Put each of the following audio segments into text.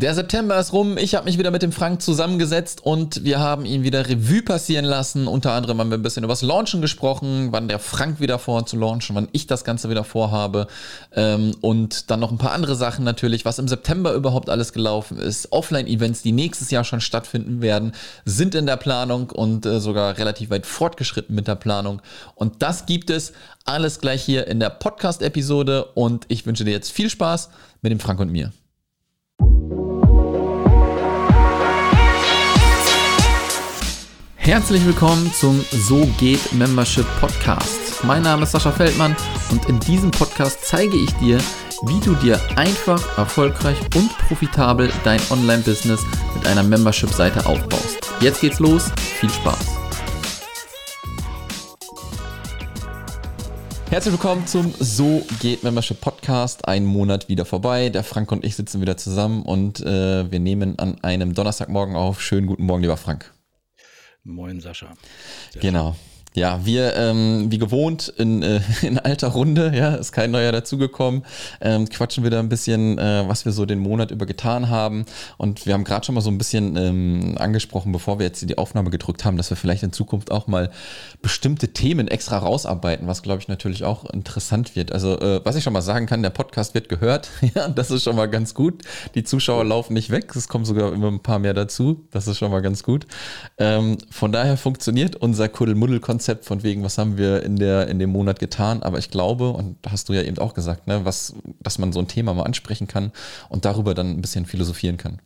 Der September ist rum. Ich habe mich wieder mit dem Frank zusammengesetzt und wir haben ihn wieder Revue passieren lassen. Unter anderem haben wir ein bisschen über das Launchen gesprochen, wann der Frank wieder vorhat zu launchen, wann ich das Ganze wieder vorhabe. Ähm, und dann noch ein paar andere Sachen natürlich, was im September überhaupt alles gelaufen ist. Offline-Events, die nächstes Jahr schon stattfinden werden, sind in der Planung und äh, sogar relativ weit fortgeschritten mit der Planung. Und das gibt es alles gleich hier in der Podcast-Episode. Und ich wünsche dir jetzt viel Spaß mit dem Frank und mir. Herzlich willkommen zum So geht Membership Podcast. Mein Name ist Sascha Feldmann und in diesem Podcast zeige ich dir, wie du dir einfach, erfolgreich und profitabel dein Online-Business mit einer Membership-Seite aufbaust. Jetzt geht's los, viel Spaß! Herzlich willkommen zum So geht Membership Podcast. Ein Monat wieder vorbei. Der Frank und ich sitzen wieder zusammen und äh, wir nehmen an einem Donnerstagmorgen auf. Schönen guten Morgen, lieber Frank. Moin Sascha. Sehr genau. Ja, wir, ähm, wie gewohnt, in, äh, in alter Runde, ja, ist kein neuer dazugekommen, ähm, quatschen wir da ein bisschen, äh, was wir so den Monat über getan haben. Und wir haben gerade schon mal so ein bisschen ähm, angesprochen, bevor wir jetzt die Aufnahme gedrückt haben, dass wir vielleicht in Zukunft auch mal bestimmte Themen extra rausarbeiten, was, glaube ich, natürlich auch interessant wird. Also, äh, was ich schon mal sagen kann, der Podcast wird gehört. ja, das ist schon mal ganz gut. Die Zuschauer laufen nicht weg, es kommen sogar immer ein paar mehr dazu. Das ist schon mal ganz gut. Ähm, von daher funktioniert unser Kuddelmuddel-Konzept Konzept von wegen, was haben wir in, der, in dem Monat getan. Aber ich glaube, und hast du ja eben auch gesagt, ne, was, dass man so ein Thema mal ansprechen kann und darüber dann ein bisschen philosophieren kann.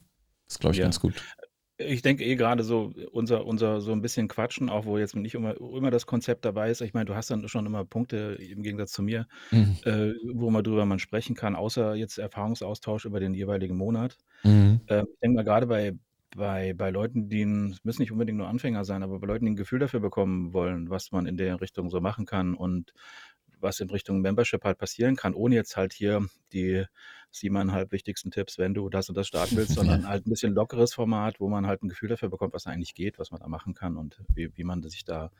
Das ist, glaube ich, ja. ganz gut. Ich denke eh gerade so, unser, unser so ein bisschen Quatschen, auch wo jetzt nicht immer, immer das Konzept dabei ist. Ich meine, du hast dann schon immer Punkte im Gegensatz zu mir, mhm. äh, wo man drüber man sprechen kann, außer jetzt Erfahrungsaustausch über den jeweiligen Monat. Mhm. Äh, ich denke mal, gerade bei, bei, bei Leuten, die ein, müssen nicht unbedingt nur Anfänger sein, aber bei Leuten, die ein Gefühl dafür bekommen wollen, was man in der Richtung so machen kann und was in Richtung Membership halt passieren kann, ohne jetzt halt hier die siebeneinhalb wichtigsten Tipps, wenn du das und das starten willst, sondern halt ein bisschen lockeres Format, wo man halt ein Gefühl dafür bekommt, was eigentlich geht, was man da machen kann und wie, wie man sich da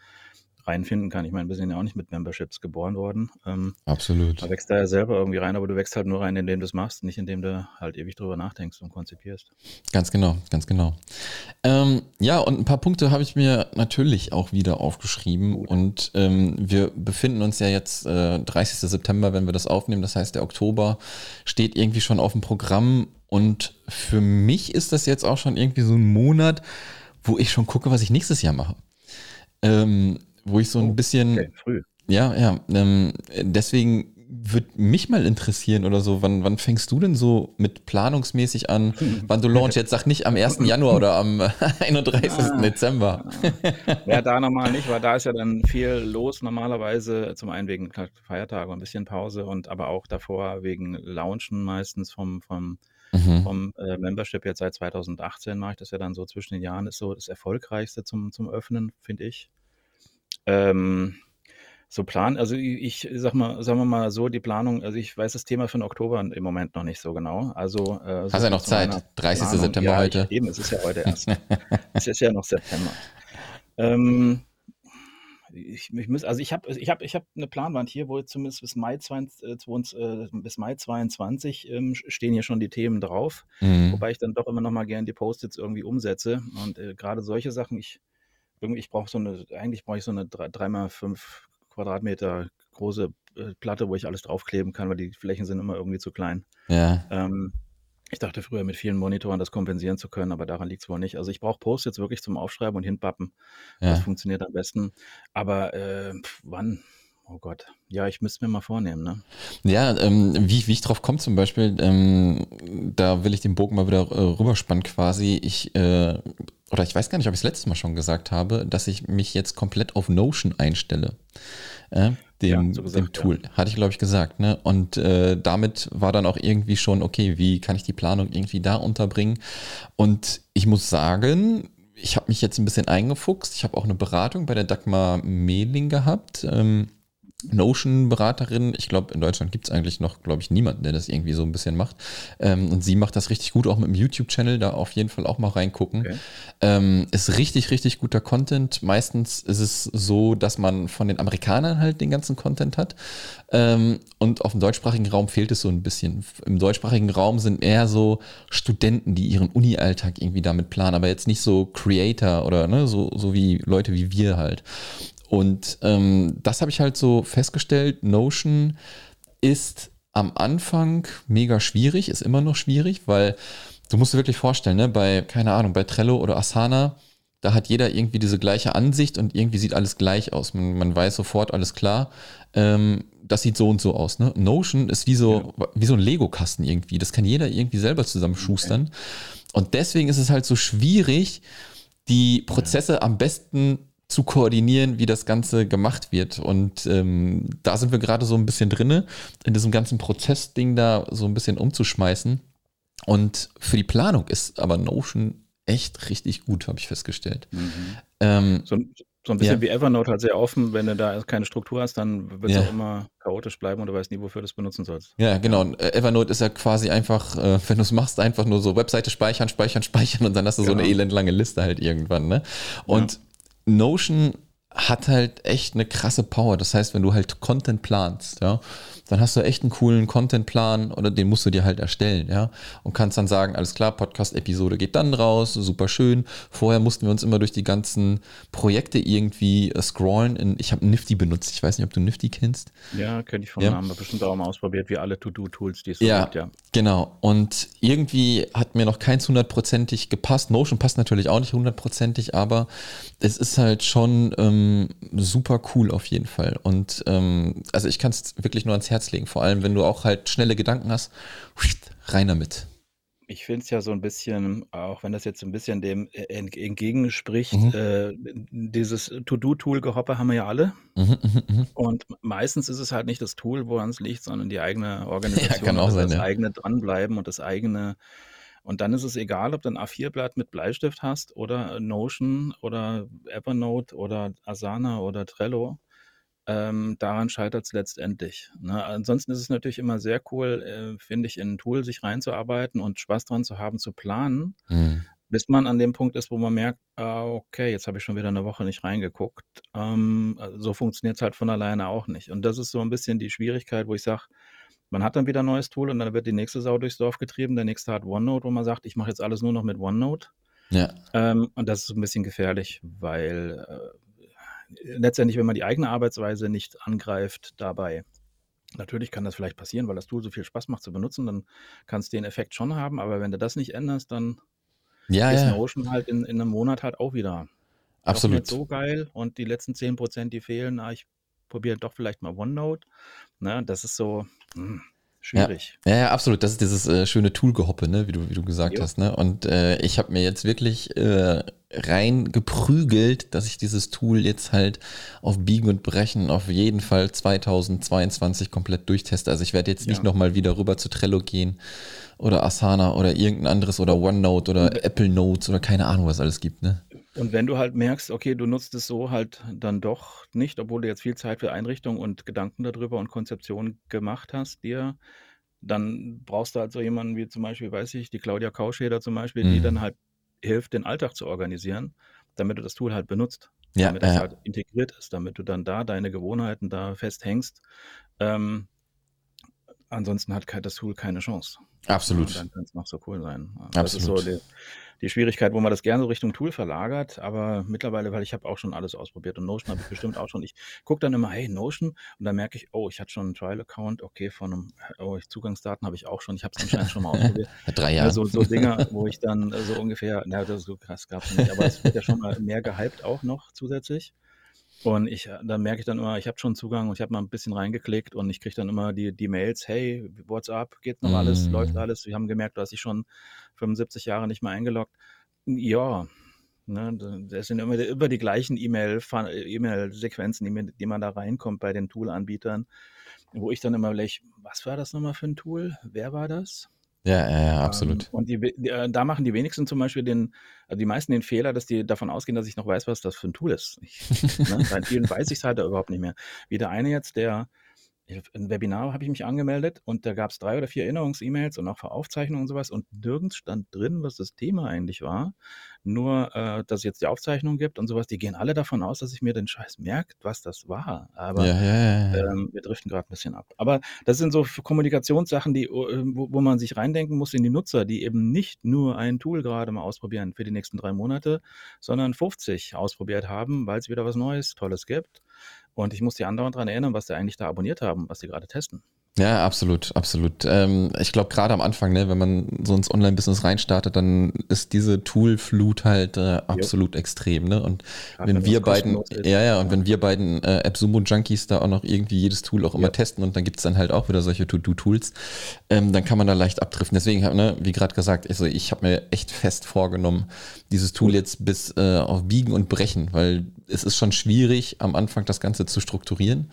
reinfinden kann. Ich meine, wir sind ja auch nicht mit Memberships geboren worden. Ähm, Absolut. Man wächst da ja selber irgendwie rein, aber du wächst halt nur rein, indem du es machst, nicht indem du halt ewig drüber nachdenkst und konzipierst. Ganz genau, ganz genau. Ähm, ja, und ein paar Punkte habe ich mir natürlich auch wieder aufgeschrieben Gut. und ähm, wir befinden uns ja jetzt äh, 30. September, wenn wir das aufnehmen. Das heißt, der Oktober steht irgendwie schon auf dem Programm und für mich ist das jetzt auch schon irgendwie so ein Monat, wo ich schon gucke, was ich nächstes Jahr mache. Ähm, wo ich so ein oh, bisschen. Okay, früh. Ja, ja. Ähm, deswegen würde mich mal interessieren oder so, wann, wann fängst du denn so mit planungsmäßig an, wann du launch? Jetzt sag nicht am 1. Januar oder am 31. Ah, Dezember. ja, da nochmal nicht, weil da ist ja dann viel los normalerweise, zum einen wegen Feiertage, ein bisschen Pause und aber auch davor wegen Launchen meistens vom, vom, mhm. vom äh, Membership. Jetzt seit 2018 mache ich das ja dann so zwischen den Jahren, ist so das Erfolgreichste zum, zum Öffnen, finde ich. Ähm, so Plan, also ich, ich sag mal, sagen wir mal so, die Planung, also ich weiß das Thema für den Oktober im Moment noch nicht so genau. Also äh, so Hast ja noch Zeit, 30. Planung, September ja, heute. Ich, eben, es ist ja heute erst. es ist ja noch September. Ähm, ich, ich muss, also ich habe ich hab, ich hab eine Planwand hier, wo zumindest bis Mai, 20, äh, bis Mai 22 ähm, stehen hier schon die Themen drauf, mhm. wobei ich dann doch immer noch mal gerne die Post-its irgendwie umsetze und äh, gerade solche Sachen, ich irgendwie, ich brauche so eine, eigentlich brauche ich so eine 3x5 Quadratmeter große äh, Platte, wo ich alles draufkleben kann, weil die Flächen sind immer irgendwie zu klein. Ja. Ähm, ich dachte früher mit vielen Monitoren das kompensieren zu können, aber daran liegt es wohl nicht. Also ich brauche Posts jetzt wirklich zum Aufschreiben und hinpappen. Ja. Das funktioniert am besten. Aber äh, wann? Oh Gott. Ja, ich müsste mir mal vornehmen, ne? Ja, ähm, wie, wie ich drauf komme zum Beispiel, ähm, da will ich den Bogen mal wieder äh, rüberspannen quasi. Ich äh, oder ich weiß gar nicht, ob ich es letztes Mal schon gesagt habe, dass ich mich jetzt komplett auf Notion einstelle. Äh, dem, ja, so gesagt, dem Tool. Ja. Hatte ich, glaube ich, gesagt. Ne? Und äh, damit war dann auch irgendwie schon, okay, wie kann ich die Planung irgendwie da unterbringen? Und ich muss sagen, ich habe mich jetzt ein bisschen eingefuchst. Ich habe auch eine Beratung bei der Dagmar Mehling gehabt. Ähm, Notion-Beraterin. Ich glaube, in Deutschland gibt es eigentlich noch, glaube ich, niemanden, der das irgendwie so ein bisschen macht. Ähm, und sie macht das richtig gut, auch mit dem YouTube-Channel, da auf jeden Fall auch mal reingucken. Okay. Ähm, ist richtig, richtig guter Content. Meistens ist es so, dass man von den Amerikanern halt den ganzen Content hat. Ähm, und auf dem deutschsprachigen Raum fehlt es so ein bisschen. Im deutschsprachigen Raum sind eher so Studenten, die ihren Uni-Alltag irgendwie damit planen, aber jetzt nicht so Creator oder ne, so, so wie Leute wie wir halt. Und ähm, das habe ich halt so festgestellt. Notion ist am Anfang mega schwierig, ist immer noch schwierig, weil du musst dir wirklich vorstellen, ne, bei, keine Ahnung, bei Trello oder Asana, da hat jeder irgendwie diese gleiche Ansicht und irgendwie sieht alles gleich aus. Man, man weiß sofort, alles klar, ähm, das sieht so und so aus. Ne? Notion ist wie so, ja. wie so ein Lego-Kasten irgendwie. Das kann jeder irgendwie selber zusammenschustern. Okay. Und deswegen ist es halt so schwierig, die Prozesse ja. am besten zu koordinieren, wie das Ganze gemacht wird. Und ähm, da sind wir gerade so ein bisschen drinne, in diesem ganzen Prozessding da so ein bisschen umzuschmeißen. Und für die Planung ist aber Notion echt richtig gut, habe ich festgestellt. Mhm. Ähm, so, so, ein bisschen ja. wie Evernote halt sehr offen, wenn du da keine Struktur hast, dann wird es ja. auch immer chaotisch bleiben und du weißt nie, wofür du es benutzen sollst. Ja, genau. Und äh, Evernote ist ja quasi einfach, äh, wenn du es machst, einfach nur so Webseite speichern, speichern, speichern und dann hast du genau. so eine genau. elendlange Liste halt irgendwann. Ne? Und ja Notion hat halt echt eine krasse Power. Das heißt, wenn du halt Content planst, ja, dann hast du echt einen coolen Contentplan oder den musst du dir halt erstellen, ja. Und kannst dann sagen, alles klar, Podcast-Episode geht dann raus, super schön. Vorher mussten wir uns immer durch die ganzen Projekte irgendwie äh, scrollen. In, ich habe Nifty benutzt. Ich weiß nicht, ob du Nifty kennst. Ja, kenne ich von ja. Namen, bestimmt auch mal ausprobiert, wie alle To-Do-Tools, die es so ja, gibt, ja. Genau. Und irgendwie hat mir noch keins hundertprozentig gepasst. Notion passt natürlich auch nicht hundertprozentig, aber es ist halt schon ähm, super cool auf jeden Fall. Und ähm, also ich kann es wirklich nur ans Herz legen, vor allem wenn du auch halt schnelle Gedanken hast, rein damit. Ich finde es ja so ein bisschen, auch wenn das jetzt ein bisschen dem äh, entgegenspricht, mhm. äh, dieses To-Do-Tool-Gehoppe haben wir ja alle. Mhm, mh, mh. Und meistens ist es halt nicht das Tool, woran es liegt, sondern die eigene Organisation, ja, kann auch sein, das ja. eigene Dranbleiben und das eigene und dann ist es egal, ob du ein A4-Blatt mit Bleistift hast oder Notion oder Evernote oder Asana oder Trello. Ähm, daran scheitert es letztendlich. Ne? Ansonsten ist es natürlich immer sehr cool, äh, finde ich, in ein Tool sich reinzuarbeiten und Spaß dran zu haben, zu planen, mhm. bis man an dem Punkt ist, wo man merkt, ah, okay, jetzt habe ich schon wieder eine Woche nicht reingeguckt. Ähm, so funktioniert es halt von alleine auch nicht. Und das ist so ein bisschen die Schwierigkeit, wo ich sage, man hat dann wieder ein neues Tool und dann wird die nächste Sau durchs Dorf getrieben. Der nächste hat OneNote, wo man sagt, ich mache jetzt alles nur noch mit OneNote. Ja. Ähm, und das ist ein bisschen gefährlich, weil äh, letztendlich, wenn man die eigene Arbeitsweise nicht angreift dabei, natürlich kann das vielleicht passieren, weil das Tool so viel Spaß macht zu benutzen, dann kannst du den Effekt schon haben, aber wenn du das nicht änderst, dann ja, ist ja. Notion halt in, in einem Monat halt auch wieder Absolut. nicht so geil und die letzten 10 Prozent, die fehlen, ah, ich probiere doch vielleicht mal OneNote. Ne, das ist so, hm, schwierig. Ja, ja, absolut. Das ist dieses äh, schöne Tool-Gehoppe, ne, wie du, wie du gesagt jo. hast. Ne? Und äh, ich habe mir jetzt wirklich äh, rein geprügelt, dass ich dieses Tool jetzt halt auf Biegen und Brechen auf jeden Fall 2022 komplett durchteste. Also ich werde jetzt nicht nochmal wieder rüber zu Trello gehen oder Asana oder irgendein anderes oder OneNote oder Apple Notes oder keine Ahnung, was alles gibt. Ne? Und wenn du halt merkst, okay, du nutzt es so halt dann doch nicht, obwohl du jetzt viel Zeit für Einrichtung und Gedanken darüber und Konzeption gemacht hast, dir, dann brauchst du halt so jemanden wie zum Beispiel, weiß ich, die Claudia Kauscheder zum Beispiel, die dann mhm. halt hilft, den Alltag zu organisieren, damit du das Tool halt benutzt, Ja, damit das ja. halt integriert ist, damit du dann da deine Gewohnheiten da festhängst. Ähm, ansonsten hat das Tool keine Chance. Absolut. dann kann es noch so cool sein. Das ist so die, die Schwierigkeit, wo man das gerne so Richtung Tool verlagert, aber mittlerweile, weil ich habe auch schon alles ausprobiert und Notion habe ich bestimmt auch schon. Ich gucke dann immer, hey, Notion, und dann merke ich, oh, ich hatte schon einen Trial-Account, okay, von einem, oh, Zugangsdaten habe ich auch schon, ich habe es anscheinend schon mal ausprobiert. Drei Jahre. Also so Dinge, wo ich dann so ungefähr, na, das so krass gab es nicht, aber es wird ja schon mal mehr gehypt auch noch zusätzlich. Und ich, dann merke ich dann immer, ich habe schon Zugang und ich habe mal ein bisschen reingeklickt und ich kriege dann immer die, die Mails, hey, WhatsApp, geht noch alles, mm. läuft alles. Wir haben gemerkt, dass ich schon 75 Jahre nicht mehr eingeloggt. Ja, ne, das sind immer, immer die gleichen E-Mail-Sequenzen, die, die man da reinkommt bei den Tool-Anbietern, wo ich dann immer lech, was war das nochmal für ein Tool? Wer war das? Ja, ja, ja absolut. Ähm, und die, die, äh, da machen die wenigsten zum Beispiel den, also die meisten den Fehler, dass die davon ausgehen, dass ich noch weiß, was das für ein Tool ist. Ich, ne? Bei vielen weiß ich es halt überhaupt nicht mehr. Wie der eine jetzt, der ein Webinar habe ich mich angemeldet und da gab es drei oder vier Erinnerungs-E-Mails und auch für Aufzeichnungen und sowas und nirgends stand drin, was das Thema eigentlich war. Nur, äh, dass es jetzt die Aufzeichnung gibt und sowas. Die gehen alle davon aus, dass ich mir den Scheiß merkt, was das war. Aber ja, ja, ja, ähm, wir driften gerade ein bisschen ab. Aber das sind so Kommunikationssachen, die, äh, wo, wo man sich reindenken muss in die Nutzer, die eben nicht nur ein Tool gerade mal ausprobieren für die nächsten drei Monate, sondern 50 ausprobiert haben, weil es wieder was Neues, Tolles gibt. Und ich muss die anderen daran erinnern, was sie eigentlich da abonniert haben, was sie gerade testen. Ja, absolut, absolut. Ähm, ich glaube, gerade am Anfang, ne, wenn man so ins Online-Business reinstartet, dann ist diese Tool-Flut halt äh, absolut yep. extrem. Ne? Und Gerade wenn wir beiden, ja, ja, und ja. wenn wir beiden äh, AppSumo-Junkies da auch noch irgendwie jedes Tool auch immer yep. testen und dann gibt's dann halt auch wieder solche To-Do-Tools, ähm, dann kann man da leicht abdriften. Deswegen, ne, wie gerade gesagt, also ich habe mir echt fest vorgenommen, dieses Tool jetzt bis äh, auf Biegen und Brechen, weil es ist schon schwierig, am Anfang das Ganze zu strukturieren.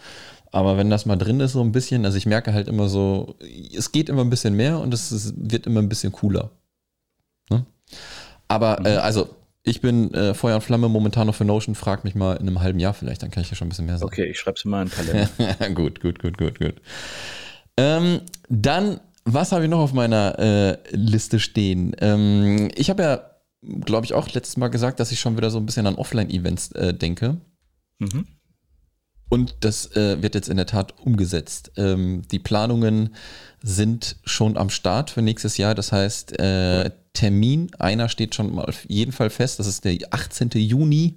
Aber wenn das mal drin ist, so ein bisschen, also ich merke halt immer so, es geht immer ein bisschen mehr und es ist, wird immer ein bisschen cooler. Ne? Aber mhm. äh, also, ich bin äh, Feuer und Flamme momentan noch für Notion, frag mich mal in einem halben Jahr vielleicht, dann kann ich ja schon ein bisschen mehr sagen. Okay, ich schreibe es mal in den Kalender. gut, gut, gut, gut, gut. Ähm, dann, was habe ich noch auf meiner äh, Liste stehen? Ähm, ich habe ja, glaube ich, auch letztes Mal gesagt, dass ich schon wieder so ein bisschen an Offline-Events äh, denke. Mhm. Und das äh, wird jetzt in der Tat umgesetzt. Ähm, die Planungen sind schon am Start für nächstes Jahr. Das heißt, äh, Termin, einer steht schon mal auf jeden Fall fest. Das ist der 18. Juni,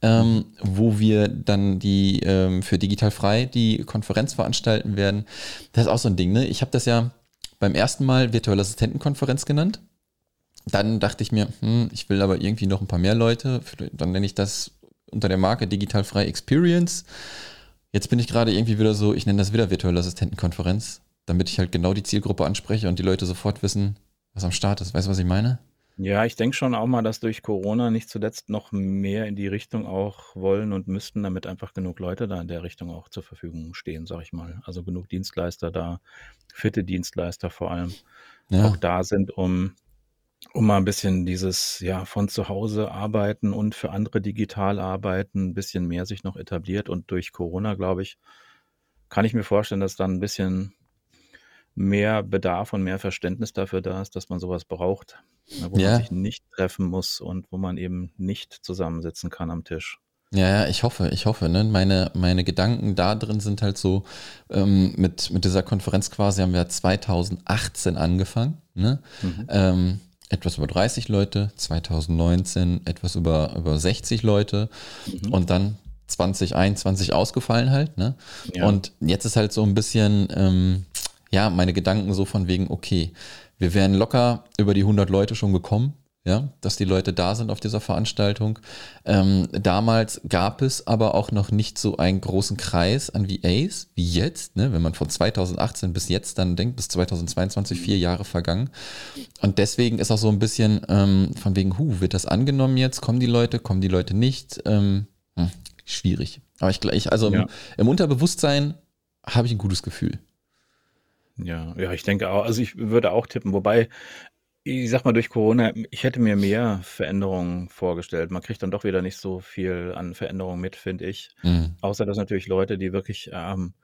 ähm, wo wir dann die ähm, für Digital Frei die Konferenz veranstalten werden. Das ist auch so ein Ding, ne? Ich habe das ja beim ersten Mal virtuelle Assistentenkonferenz genannt. Dann dachte ich mir, hm, ich will aber irgendwie noch ein paar mehr Leute. Dann nenne ich das unter der Marke Digital Frei Experience. Jetzt bin ich gerade irgendwie wieder so, ich nenne das wieder virtuelle Assistentenkonferenz, damit ich halt genau die Zielgruppe anspreche und die Leute sofort wissen, was am Start ist. Weißt du, was ich meine? Ja, ich denke schon auch mal, dass durch Corona nicht zuletzt noch mehr in die Richtung auch wollen und müssten, damit einfach genug Leute da in der Richtung auch zur Verfügung stehen, sag ich mal. Also genug Dienstleister da, fitte Dienstleister vor allem, ja. auch da sind, um um mal ein bisschen dieses, ja, von zu Hause arbeiten und für andere digital arbeiten, ein bisschen mehr sich noch etabliert. Und durch Corona, glaube ich, kann ich mir vorstellen, dass dann ein bisschen mehr Bedarf und mehr Verständnis dafür da ist, dass man sowas braucht, ne, wo man sich nicht treffen muss und wo man eben nicht zusammensitzen kann am Tisch. Ja, ja, ich hoffe, ich hoffe. Ne? Meine, meine Gedanken da drin sind halt so, ähm, mit, mit dieser Konferenz quasi haben wir 2018 angefangen. Ne? Mhm. Ähm, etwas über 30 Leute, 2019 etwas über, über 60 Leute mhm. und dann 2021 ausgefallen halt. Ne? Ja. Und jetzt ist halt so ein bisschen, ähm, ja, meine Gedanken so von wegen, okay, wir wären locker über die 100 Leute schon gekommen ja, dass die Leute da sind auf dieser Veranstaltung. Ähm, damals gab es aber auch noch nicht so einen großen Kreis an VAs wie jetzt, ne? wenn man von 2018 bis jetzt dann denkt, bis 2022 vier Jahre vergangen. Und deswegen ist auch so ein bisschen ähm, von wegen, hu, wird das angenommen jetzt? Kommen die Leute, kommen die Leute nicht? Ähm, hm, schwierig. Aber ich gleich, also ja. im, im Unterbewusstsein habe ich ein gutes Gefühl. Ja, ja, ich denke auch, also ich würde auch tippen, wobei ich sag mal, durch Corona, ich hätte mir mehr Veränderungen vorgestellt. Man kriegt dann doch wieder nicht so viel an Veränderungen mit, finde ich. Mhm. Außer dass natürlich Leute, die wirklich ähm,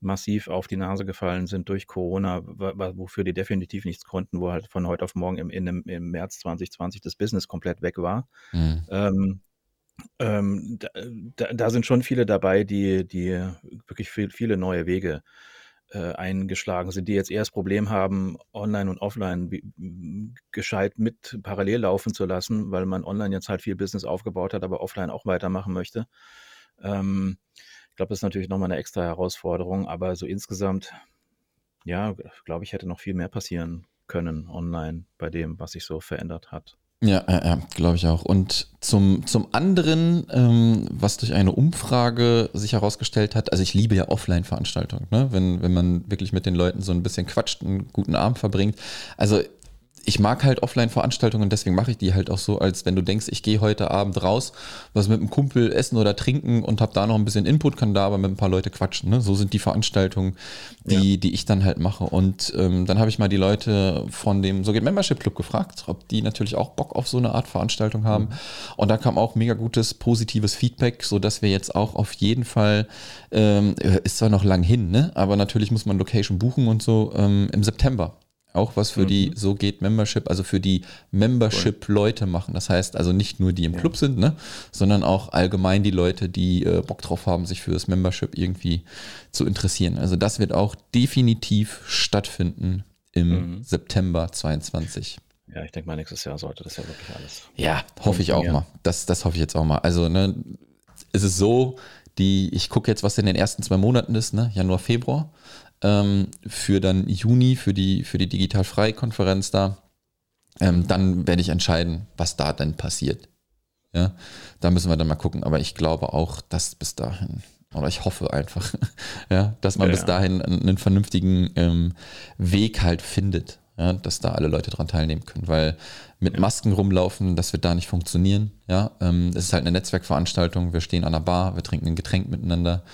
massiv auf die Nase gefallen sind durch Corona, wofür die definitiv nichts konnten, wo halt von heute auf morgen im, in, im März 2020 das Business komplett weg war. Mhm. Ähm, ähm, da, da, sind schon viele dabei, die, die wirklich viel, viele neue Wege eingeschlagen sind, die jetzt eher das Problem haben, online und offline gescheit mit parallel laufen zu lassen, weil man online jetzt halt viel Business aufgebaut hat, aber offline auch weitermachen möchte. Ähm, ich glaube, das ist natürlich nochmal eine extra Herausforderung, aber so insgesamt, ja, glaube ich, hätte noch viel mehr passieren können online bei dem, was sich so verändert hat. Ja, äh, ja glaube ich auch. Und zum, zum anderen, ähm, was durch eine Umfrage sich herausgestellt hat, also ich liebe ja Offline-Veranstaltungen, ne? wenn, wenn man wirklich mit den Leuten so ein bisschen quatscht, einen guten Abend verbringt. Also ich mag halt Offline-Veranstaltungen, deswegen mache ich die halt auch so, als wenn du denkst, ich gehe heute Abend raus, was mit einem Kumpel essen oder trinken und habe da noch ein bisschen Input, kann da aber mit ein paar Leute quatschen. Ne? So sind die Veranstaltungen, die, ja. die ich dann halt mache. Und ähm, dann habe ich mal die Leute von dem So geht Membership Club gefragt, ob die natürlich auch Bock auf so eine Art Veranstaltung haben. Mhm. Und da kam auch mega gutes, positives Feedback, sodass wir jetzt auch auf jeden Fall, ähm, ist zwar noch lang hin, ne? aber natürlich muss man Location buchen und so ähm, im September auch was für mhm. die So geht Membership, also für die Membership-Leute machen. Das heißt also nicht nur die im Club sind, ne, sondern auch allgemein die Leute, die äh, Bock drauf haben, sich für das Membership irgendwie zu interessieren. Also das wird auch definitiv stattfinden im mhm. September 22. Ja, ich denke mal, nächstes Jahr sollte das ja wirklich alles. Ja, hoffe ich auch mal. Das, das hoffe ich jetzt auch mal. Also, ne, ist es so, die, ich gucke jetzt, was in den ersten zwei Monaten ist, ne, Januar, Februar ähm, für dann Juni, für die, für die Digital-Frei-Konferenz da. Ähm, dann werde ich entscheiden, was da denn passiert. Ja, da müssen wir dann mal gucken. Aber ich glaube auch, dass bis dahin, oder ich hoffe einfach, ja, dass man ja, bis dahin einen, einen vernünftigen ähm, Weg halt findet, ja, dass da alle Leute dran teilnehmen können. Weil mit Masken rumlaufen, das wird da nicht funktionieren. Ja, ähm, es ist halt eine Netzwerkveranstaltung. Wir stehen an der Bar, wir trinken ein Getränk miteinander,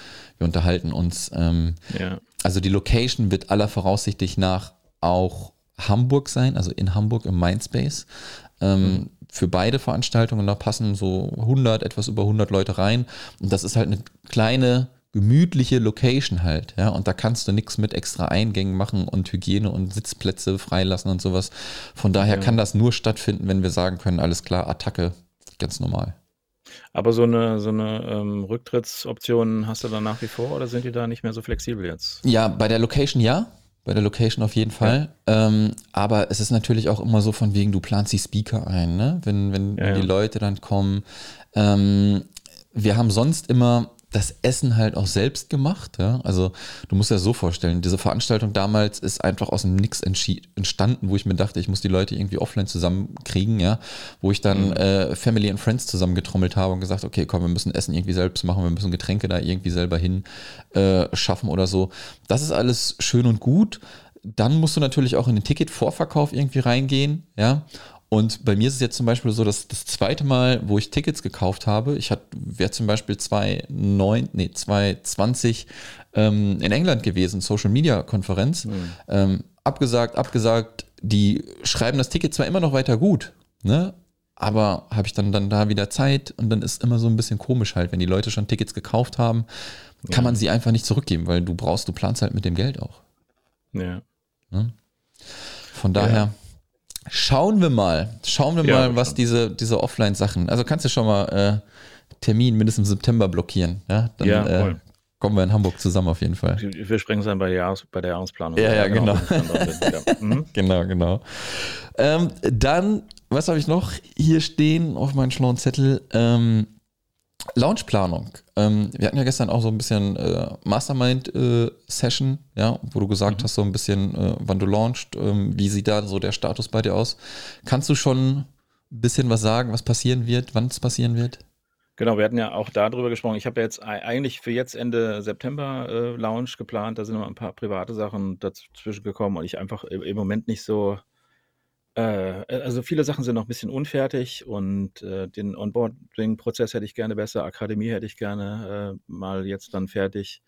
wir unterhalten uns. Ähm, ja. Also die Location wird aller Voraussichtig nach auch Hamburg sein, also in Hamburg im Mindspace. Ähm, mhm. Für beide Veranstaltungen da passen so 100, etwas über 100 Leute rein. Und das ist halt eine kleine gemütliche Location halt, ja, und da kannst du nichts mit extra Eingängen machen und Hygiene und Sitzplätze freilassen und sowas. Von daher ja. kann das nur stattfinden, wenn wir sagen können, alles klar, Attacke, ganz normal. Aber so eine, so eine ähm, Rücktrittsoption hast du dann nach wie vor oder sind die da nicht mehr so flexibel jetzt? Ja, bei der Location ja. Bei der Location auf jeden Fall. Ja. Ähm, aber es ist natürlich auch immer so von wegen, du planst die Speaker ein, ne? Wenn, wenn, ja, wenn die Leute dann kommen. Ähm, wir haben sonst immer das Essen halt auch selbst gemacht. Ja? Also du musst dir das so vorstellen, diese Veranstaltung damals ist einfach aus dem Nix entstanden, wo ich mir dachte, ich muss die Leute irgendwie offline zusammenkriegen, ja, wo ich dann mhm. äh, Family and Friends zusammengetrommelt habe und gesagt, okay, komm, wir müssen Essen irgendwie selbst machen, wir müssen Getränke da irgendwie selber hin äh, schaffen oder so. Das ist alles schön und gut. Dann musst du natürlich auch in den Ticketvorverkauf irgendwie reingehen, ja. Und bei mir ist es jetzt zum Beispiel so, dass das zweite Mal, wo ich Tickets gekauft habe, ich wäre zum Beispiel 2009, nee, 2020 ähm, in England gewesen, Social Media Konferenz, mhm. ähm, abgesagt, abgesagt, die schreiben das Ticket zwar immer noch weiter gut, ne? Aber habe ich dann, dann da wieder Zeit und dann ist immer so ein bisschen komisch halt, wenn die Leute schon Tickets gekauft haben, kann ja. man sie einfach nicht zurückgeben, weil du brauchst, du planst halt mit dem Geld auch. Ja. Ne? Von daher. Ja Schauen wir mal. Schauen wir ja, mal, was diese, diese Offline-Sachen. Also kannst du schon mal äh, Termin mindestens im September blockieren. Ja, dann ja, äh, kommen wir in Hamburg zusammen auf jeden Fall. Wir sprechen es dann bei der, Jahres-, bei der Jahresplanung. Ja, ja, genau. Genau, genau, genau. Ähm, dann, was habe ich noch hier stehen auf meinem schlauen Zettel? Ähm, Launchplanung. Ähm, wir hatten ja gestern auch so ein bisschen äh, Mastermind-Session, äh, ja, wo du gesagt mhm. hast, so ein bisschen, äh, wann du launchst, ähm, wie sieht da so der Status bei dir aus? Kannst du schon ein bisschen was sagen, was passieren wird, wann es passieren wird? Genau, wir hatten ja auch darüber gesprochen. Ich habe ja jetzt eigentlich für jetzt Ende September äh, Launch geplant. Da sind noch ein paar private Sachen dazwischen gekommen und ich einfach im Moment nicht so also viele Sachen sind noch ein bisschen unfertig und äh, den Onboarding-Prozess hätte ich gerne besser, Akademie hätte ich gerne äh, mal jetzt dann fertig.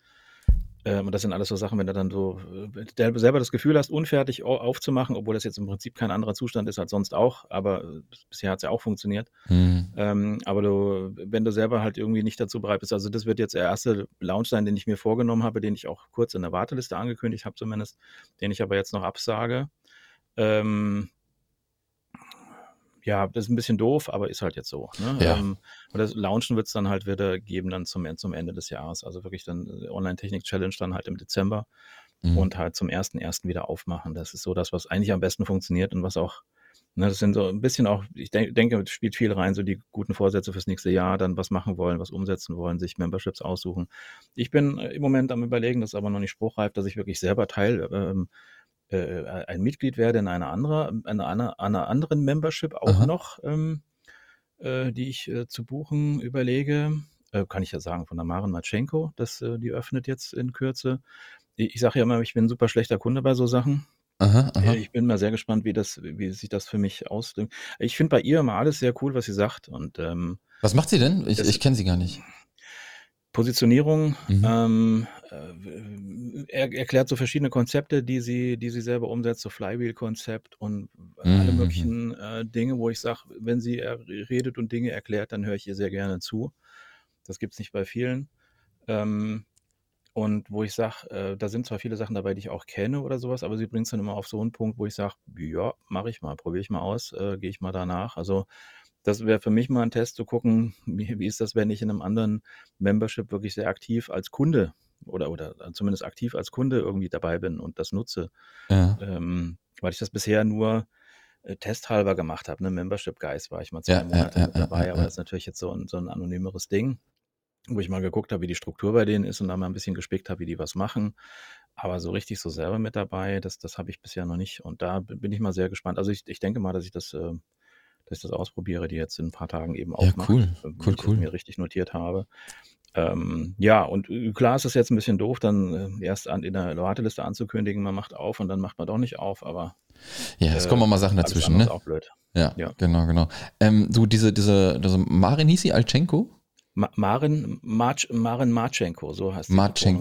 Ähm, und das sind alles so Sachen, wenn du dann so äh, selber das Gefühl hast, unfertig aufzumachen, obwohl das jetzt im Prinzip kein anderer Zustand ist als sonst auch, aber äh, bisher hat es ja auch funktioniert. Mhm. Ähm, aber du, wenn du selber halt irgendwie nicht dazu bereit bist, also das wird jetzt der erste Launch sein, den ich mir vorgenommen habe, den ich auch kurz in der Warteliste angekündigt habe zumindest, den ich aber jetzt noch absage. Ähm, ja, das ist ein bisschen doof, aber ist halt jetzt so. Ne? Ja. Ähm, und das Launchen wird es dann halt wieder geben dann zum, zum Ende des Jahres. Also wirklich dann äh, Online-Technik-Challenge dann halt im Dezember mhm. und halt zum ersten ersten wieder aufmachen. Das ist so das, was eigentlich am besten funktioniert und was auch, ne, das sind so ein bisschen auch, ich denk, denke, spielt viel rein, so die guten Vorsätze fürs nächste Jahr, dann was machen wollen, was umsetzen wollen, sich Memberships aussuchen. Ich bin äh, im Moment am überlegen, das ist aber noch nicht spruchreif, dass ich wirklich selber Teil ähm, äh, ein Mitglied werde in einer, andere, einer, einer, einer anderen Membership auch Aha. noch, ähm, äh, die ich äh, zu buchen überlege. Äh, kann ich ja sagen, von der Maren Matschenko, das, äh, die öffnet jetzt in Kürze. Ich, ich sage ja immer, ich bin ein super schlechter Kunde bei so Sachen. Aha, Äh, aha. ich bin mal sehr gespannt, wie das wie sich das für mich ausdrückt. Ich finde bei ihr immer alles sehr cool, was sie sagt und, ähm, Was macht sie denn? Ich ich kenne sie gar nicht. Positionierung, Mhm. ähm, äh, er erklärt so verschiedene Konzepte, die sie die sie selber umsetzt, so Flywheel-Konzept und alle Mhm, mhm. möglichen, äh, Dinge, wo ich sage, wenn sie redet und Dinge erklärt, dann höre ich ihr sehr gerne zu. Das gibt's nicht bei vielen. Ähm, und wo ich sage, äh, da sind zwar viele Sachen dabei, die ich auch kenne oder so was, aber sie bringt's dann immer auf so 'n Punkt, wo ich sage: „Ja, mache ich mal, probiere ich mal aus, äh, gehe ich mal danach.“ Also, das wäre für mich mal 'n Test zu gucken, wie wie ist das, wenn ich in 'nem anderen Membership wirklich sehr aktiv als Kunde oder oder zumindest aktiv als Kunde irgendwie dabei bin und das nutze. Ja. Ähm, weil ich das bisher nur, äh, testhalber gemacht habe, ne? Membership Guys war ich mal 2 Ja, Monate ja, dabei, aber das ist natürlich jetzt so 'n so 'n anonymeres Ding, wo ich mal geguckt habe, wie die Struktur bei denen ist und da mal 'n bisschen gespickt habe, wie die was machen. Aber so richtig so selber mit dabei, das das habe ich bisher noch nicht und da bin ich mal sehr gespannt. Also, ich ich denke mal, dass ich das äh, dass ich das ausprobiere, die jetzt in 'n paar Tagen eben Ja, aufmacht, cool. äh, wenn Cool, cool. mir richtig notiert habe. Ähm, ja, und, äh, klar ist es jetzt 'n bisschen doof, dann, äh, erst an in der Warteliste anzukündigen, man macht auf und dann macht man doch nicht auf, aber, Ja, es kommen äh, auch mal Sachen dazwischen, andere ist ne? auch blöd. Ja, Ja. genau, genau. Ähm, du, diese diese diese Marin hieß sie, Altschenko? Ma Marin Martsch Marin Martschenko, so heißt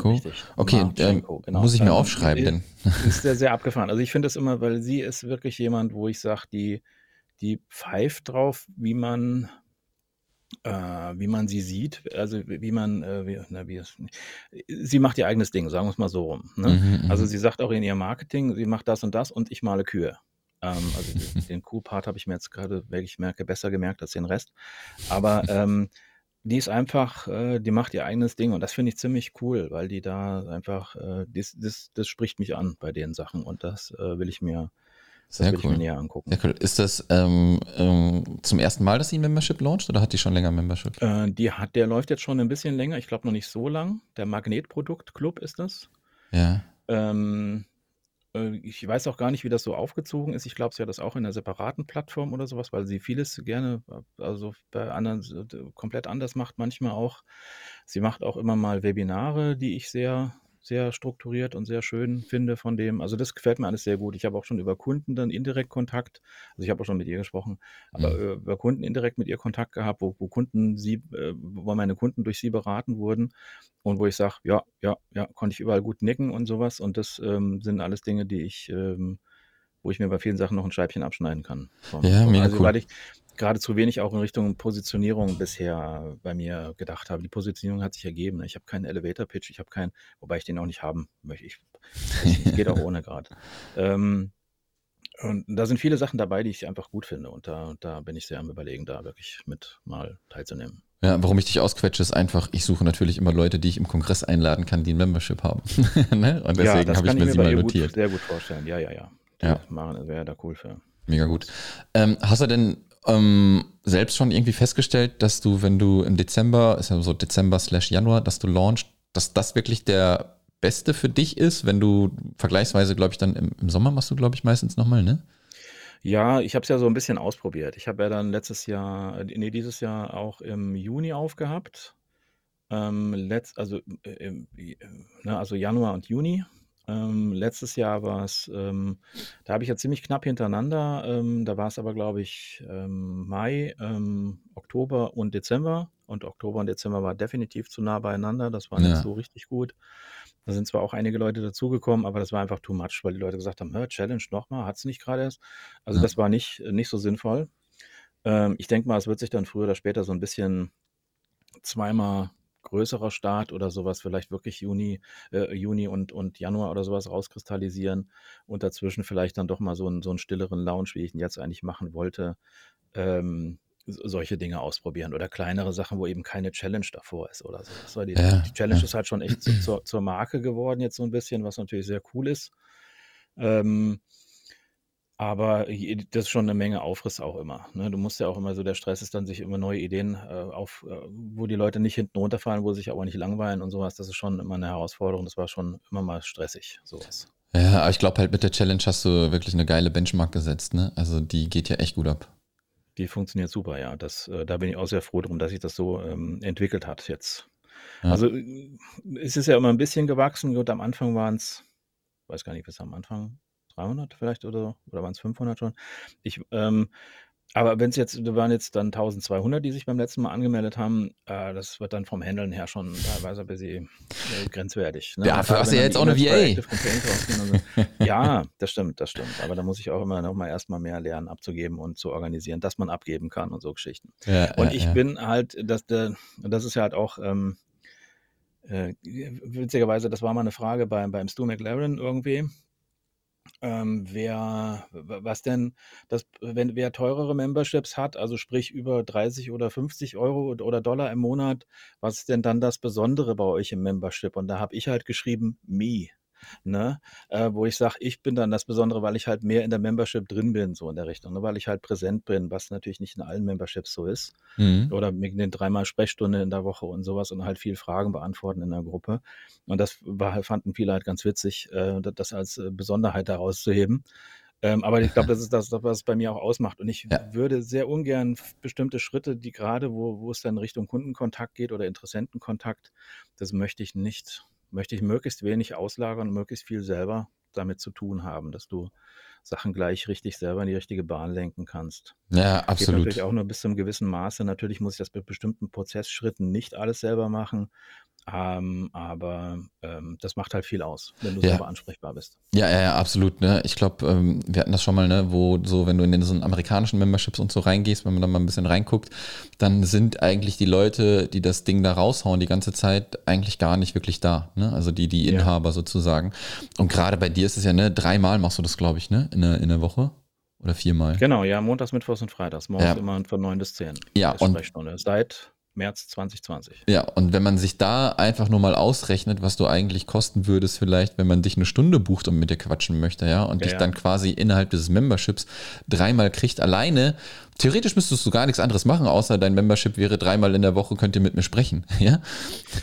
richtig. Okay, ähm, Martschenko, genau. muss ich mir Ähm, aufschreiben, i denn ist sehr, sehr abgefahren. Also, ich finde das immer weil sie ist wirklich jemand, wo ich sage, die die pfeift drauf, wie man äh, wie man sie sieht, also, wie man, äh, wie na, wie es sie macht ihr eigenes Ding, sagen wir's mal so rum, ne? Mhm, Also, mhm. sie sagt auch in ihrem Marketing, sie macht das und das und ich male Kühe. Ähm, also, den Kuh-Part habe ich mir jetzt grade, wie ich merke, besser gemerkt als den Rest. Aber, ähm, die ist einfach äh, die macht ihr eigenes Ding und das finde ich ziemlich cool, weil die da einfach äh, das das das spricht mich an bei den Sachen und das, äh, will ich mir das Sehr will ich mir cool. näher angucken. Sehr cool. Ist das, ähm, ähm, zum 1. Mal, dass sie 'n Membership launcht oder hat die schon länger Membership? Äh, die hat der läuft jetzt schon 'n bisschen länger, ich glaube noch nicht so lang. Der Magnetprodukt-Club ist das. Ja. Ähm, äh, ich weiß auch gar nicht, wie das so aufgezogen ist. Ich glaube, sie hat das auch in 'ner separaten Plattform oder so was, weil sie vieles gerne äh, also, bei anderen d komplett anders macht manchmal auch. Sie macht auch immer mal Webinare, die ich sehr sehr strukturiert und sehr schön finde von dem. Also, das gefällt mir alles sehr gut. Ich habe auch schon über Kunden dann indirekt Kontakt. Also, ich habe auch schon mit ihr gesprochen, aber, Mhm. äh, über Kunden indirekt mit ihr Kontakt gehabt, wo wo Kunden sie äh, wo meine Kunden durch sie beraten wurden und wo ich sage: „Ja, ja, ja“, konnte ich überall gut nicken und so was und das, ähm, sind alles Dinge, die ich ähm, wo ich mir bei vielen Sachen noch 'n Scheibchen abschneiden kann von Ja, mega also, cool. weil ich grade zu wenig auch in Richtung Positionierung bisher bei mir gedacht habe. Die Positionierung hat sich ergeben? Ich habe keinen Elevator Pitch, ich habe keinen wobei ich den auch nicht haben möchte. Ich es geht auch ohne grad. Ähm, und da sind viele Sachen dabei, die ich einfach gut finde und da da bin ich sehr am Überlegen, da wirklich mit mal teilzunehmen. Ja, warum ich dich ausquetsche, ist einfach, ich suche natürlich immer Leute, die ich im Kongress einladen kann, die 'n Membership haben, ne? Und Ja, deswegen das habe ich mir sie mal ihr gut notiert. sehr gut vorstellen. Ja, ja, ja. Ja. Maren wäre da cool für. Mega gut. Ähm, hast du denn, ähm, selbst schon irgendwie festgestellt, dass du, wenn du im Dezember ist ja so Dezember/Januar, dass du launcht, dass das wirklich der Beste für dich ist, wenn du vergleichsweise, glaube ich, dann im im Sommer machst du, glaube ich, meistens noch mal, ne? Ja, ich habe es ja so 'n bisschen ausprobiert. Ich habe ja dann letztes Jahr äh, ne, dieses Jahr auch im Juni aufgehabt. Ähm, letzt also, äh, äh, ne, also, Januar und Juni. Ähm, letztes Jahr war's ähm, da habe ich ja ziemlich knapp hintereinander ähm, da war's aber, glaube ich, ähm, Mai, ähm, Oktober und Dezember und Oktober und Dezember war definitiv zu nah beieinander. Das war nicht Ja. so richtig gut. Da sind zwar auch einige Leute dazugekommen, aber das war einfach too much, weil die Leute gesagt haben: „Hä, Challenge noch mal? Hattest du nicht grade erst?“ Also, Ja. das war nicht nicht so sinnvoll. Ähm, ich denke mal, es wird sich dann früher oder später so 'n bisschen zweimal größerer Start oder so was, vielleicht wirklich Juni äh, Juni und und Januar oder so was rauskristallisieren und dazwischen vielleicht dann doch mal so 'n so 'n stilleren Launch, wie ich ihn jetzt eigentlich machen wollte, ähm, solche Dinge ausprobieren oder kleinere Sachen, wo eben keine Challenge davor ist oder so die Ja, die Challenge ja. ist halt schon echt zu zur zur Marke geworden jetzt so 'n bisschen, was natürlich sehr cool ist. Ähm aber das ist schon 'ne Menge Aufriss auch immer, ne? Du musst ja auch immer so der Stress ist dann, sich immer neue Ideen, äh, auf äh, wo die Leute nicht hinten runterfallen, wo sie sich aber nicht langweilen und so was. Das ist schon immer 'ne Herausforderung. Das war schon immer mal stressig, so was. Ja, aber ich glaube halt, mit der Challenge hast du wirklich 'ne geile Benchmark gesetzt, ne? Also, die geht ja echt gut ab. Die funktioniert super, ja. Das äh, da bin ich auch sehr froh drum, dass sich das so, ähm, entwickelt hat jetzt. Ja. Also, äh, es ist ja immer 'n bisschen gewachsen. Gut, am Anfang waren's weiß gar nicht, was am Anfang 300 vielleicht oder, oder waren es 500 schon? Ich, ähm, aber wenn es jetzt, da waren jetzt dann 1200, die sich beim letzten Mal angemeldet haben, äh, das wird dann vom Handeln her schon teilweise ein bisschen äh, grenzwertig. Ne? Ja, für hast du ja jetzt auch eine VA. So. ja, das stimmt, das stimmt. Aber da muss ich auch immer noch mal erstmal mehr lernen abzugeben und zu organisieren, dass man abgeben kann und so Geschichten. Ja, und ja, ich ja. bin halt, das, das ist ja halt auch, ähm, äh, witzigerweise, das war mal eine Frage beim, beim Stu McLaren irgendwie ähm, wer, was denn, das, wenn wer teurere Memberships hat, also sprich über 30 oder 50 Euro oder Dollar im Monat, was ist denn dann das Besondere bei euch im Membership? Und da habe ich halt geschrieben, me ne? Äh, wo ich sage, ich bin dann das Besondere, weil ich halt mehr in der Membership drin bin, so in der Richtung, ne? weil ich halt präsent bin, was natürlich nicht in allen Memberships so ist. Mhm. Oder mit den dreimal Sprechstunde in der Woche und sowas und halt viel Fragen beantworten in der Gruppe. Und das war, halt, fanden viele halt ganz witzig, äh, das als äh, Besonderheit daraus zu heben. Ähm, aber ich glaube, das ist das, was es bei mir auch ausmacht. Und ich ja. würde sehr ungern bestimmte Schritte, die gerade, wo, wo es dann Richtung Kundenkontakt geht oder Interessentenkontakt, das möchte ich nicht möchte ich möglichst wenig auslagern und möglichst viel selber damit zu tun haben, dass du Sachen gleich richtig selber in die richtige Bahn lenken kannst. Ja, absolut. Geht natürlich auch nur bis zu einem gewissen Maße. Natürlich muss ich das mit bestimmten Prozessschritten nicht alles selber machen, ähm, aber ähm, das macht halt viel aus, wenn du ja. selber ansprechbar bist. Ja, ja, ja absolut. Ne? Ich glaube, ähm, wir hatten das schon mal, ne, wo so, wenn du in den so amerikanischen Memberships und so reingehst, wenn man da mal ein bisschen reinguckt, dann sind eigentlich die Leute, die das Ding da raushauen, die ganze Zeit eigentlich gar nicht wirklich da. Ne? Also die, die Inhaber ja. sozusagen. Und gerade bei dir ist es ja, ne, dreimal machst du das, glaube ich, ne, in der, in der Woche. Oder viermal? Genau, ja, montags, mittwochs und freitags. Morgens ja. immer von neun bis zehn. Ja, und Seit März 2020. Ja, und wenn man sich da einfach nur mal ausrechnet, was du eigentlich kosten würdest, vielleicht, wenn man dich eine Stunde bucht und mit dir quatschen möchte, ja, und ja, dich ja. dann quasi innerhalb dieses Memberships dreimal kriegt alleine, Theoretisch müsstest du gar nichts anderes machen, außer dein Membership wäre dreimal in der Woche, könnt ihr mit mir sprechen. Ja?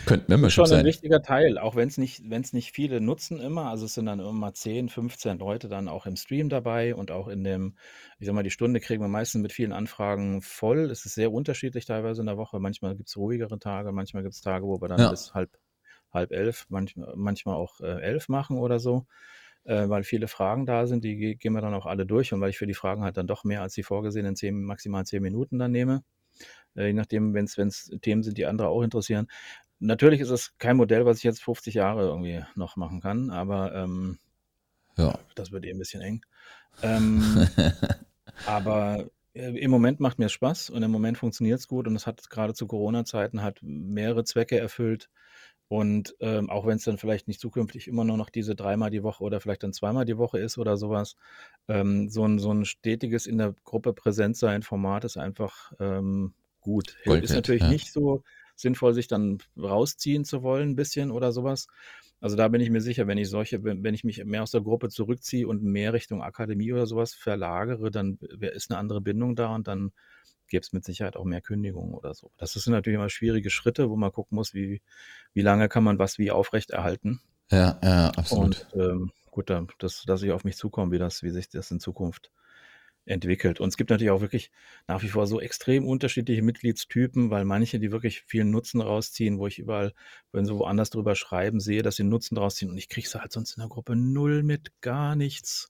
Könnt Membership sein. Schon ein wichtiger Teil, auch wenn es nicht, nicht viele nutzen immer. Also es sind dann immer 10, 15 Leute dann auch im Stream dabei und auch in dem, ich sag mal, die Stunde kriegen wir meistens mit vielen Anfragen voll. Es ist sehr unterschiedlich teilweise in der Woche. Manchmal gibt es ruhigere Tage, manchmal gibt es Tage, wo wir dann ja. bis halb, halb elf, manchmal, manchmal auch äh, elf machen oder so äh, weil viele Fragen da sind, die gehen wir dann auch alle durch und weil ich für die Fragen halt dann doch mehr als die vorgesehenen zehn, maximal zehn Minuten dann nehme. Äh, je nachdem, wenn es Themen sind, die andere auch interessieren. Natürlich ist es kein Modell, was ich jetzt 50 Jahre irgendwie noch machen kann, aber ähm, ja. das wird eh ein bisschen eng. Ähm, aber äh, im Moment macht mir Spaß und im Moment funktioniert es gut und es hat gerade zu Corona-Zeiten hat mehrere Zwecke erfüllt. Und ähm, auch wenn es dann vielleicht nicht zukünftig immer nur noch diese dreimal die Woche oder vielleicht dann zweimal die Woche ist oder sowas, ähm, so, ein, so ein stetiges in der Gruppe Präsenzsein Format ist einfach ähm, gut. Gold ist natürlich ja. nicht so sinnvoll, sich dann rausziehen zu wollen, ein bisschen oder sowas. Also da bin ich mir sicher, wenn ich solche, wenn, wenn ich mich mehr aus der Gruppe zurückziehe und mehr Richtung Akademie oder sowas verlagere, dann ist eine andere Bindung da und dann gäbe es mit Sicherheit auch mehr Kündigungen oder so. Das sind natürlich immer schwierige Schritte, wo man gucken muss, wie, wie lange kann man was wie aufrechterhalten. Ja, ja, absolut. Und ähm, gut, dann, das lasse ich auf mich zukommen, wie, das, wie sich das in Zukunft entwickelt. Und es gibt natürlich auch wirklich nach wie vor so extrem unterschiedliche Mitgliedstypen, weil manche, die wirklich viel Nutzen rausziehen, wo ich überall, wenn sie woanders drüber schreiben, sehe, dass sie Nutzen rausziehen und ich kriege es halt sonst in der Gruppe null mit, gar nichts.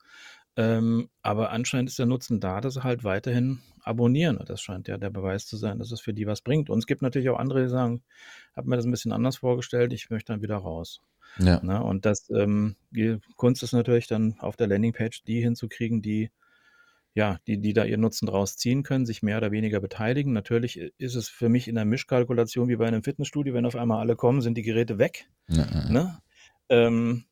Ähm, aber anscheinend ist der Nutzen da, dass sie halt weiterhin abonnieren. Und das scheint ja der Beweis zu sein, dass es für die was bringt. Und es gibt natürlich auch andere, die sagen, habe mir das ein bisschen anders vorgestellt, ich möchte dann wieder raus. Ja. Na, ne? und das, ähm, die Kunst ist natürlich dann auf der Landingpage die hinzukriegen, die ja, die, die da ihren Nutzen draus ziehen können, sich mehr oder weniger beteiligen. Natürlich ist es für mich in der Mischkalkulation wie bei einem Fitnessstudio, wenn auf einmal alle kommen, sind die Geräte weg. Ja, ja. Ne? Ähm,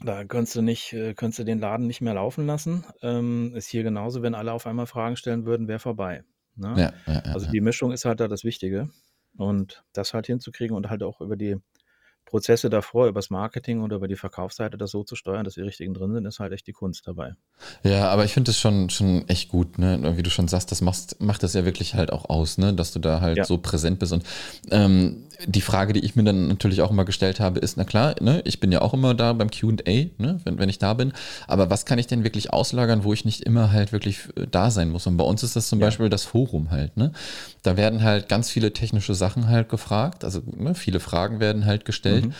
da könntest du nicht, äh, könntest du den Laden nicht mehr laufen lassen. Ähm, ist hier genauso, wenn alle auf einmal Fragen stellen würden, wäre vorbei. Ne? Ja, ja, ja, also die Mischung ist halt da das Wichtige. Und das halt hinzukriegen und halt auch über die Prozesse davor, über das Marketing oder über die Verkaufsseite das so zu steuern, dass die richtigen drin sind, ist halt echt die Kunst dabei. Ja, aber ich finde das schon, schon echt gut, ne? Wie du schon sagst, das machst, macht das ja wirklich halt auch aus, ne? Dass du da halt ja. so präsent bist. Und ähm, die Frage, die ich mir dann natürlich auch immer gestellt habe, ist, na klar, ne, ich bin ja auch immer da beim QA, ne, wenn, wenn ich da bin, aber was kann ich denn wirklich auslagern, wo ich nicht immer halt wirklich äh, da sein muss? Und bei uns ist das zum ja. Beispiel das Forum halt, ne? Da werden halt ganz viele technische Sachen halt gefragt, also ne, viele Fragen werden halt gestellt. Mhm.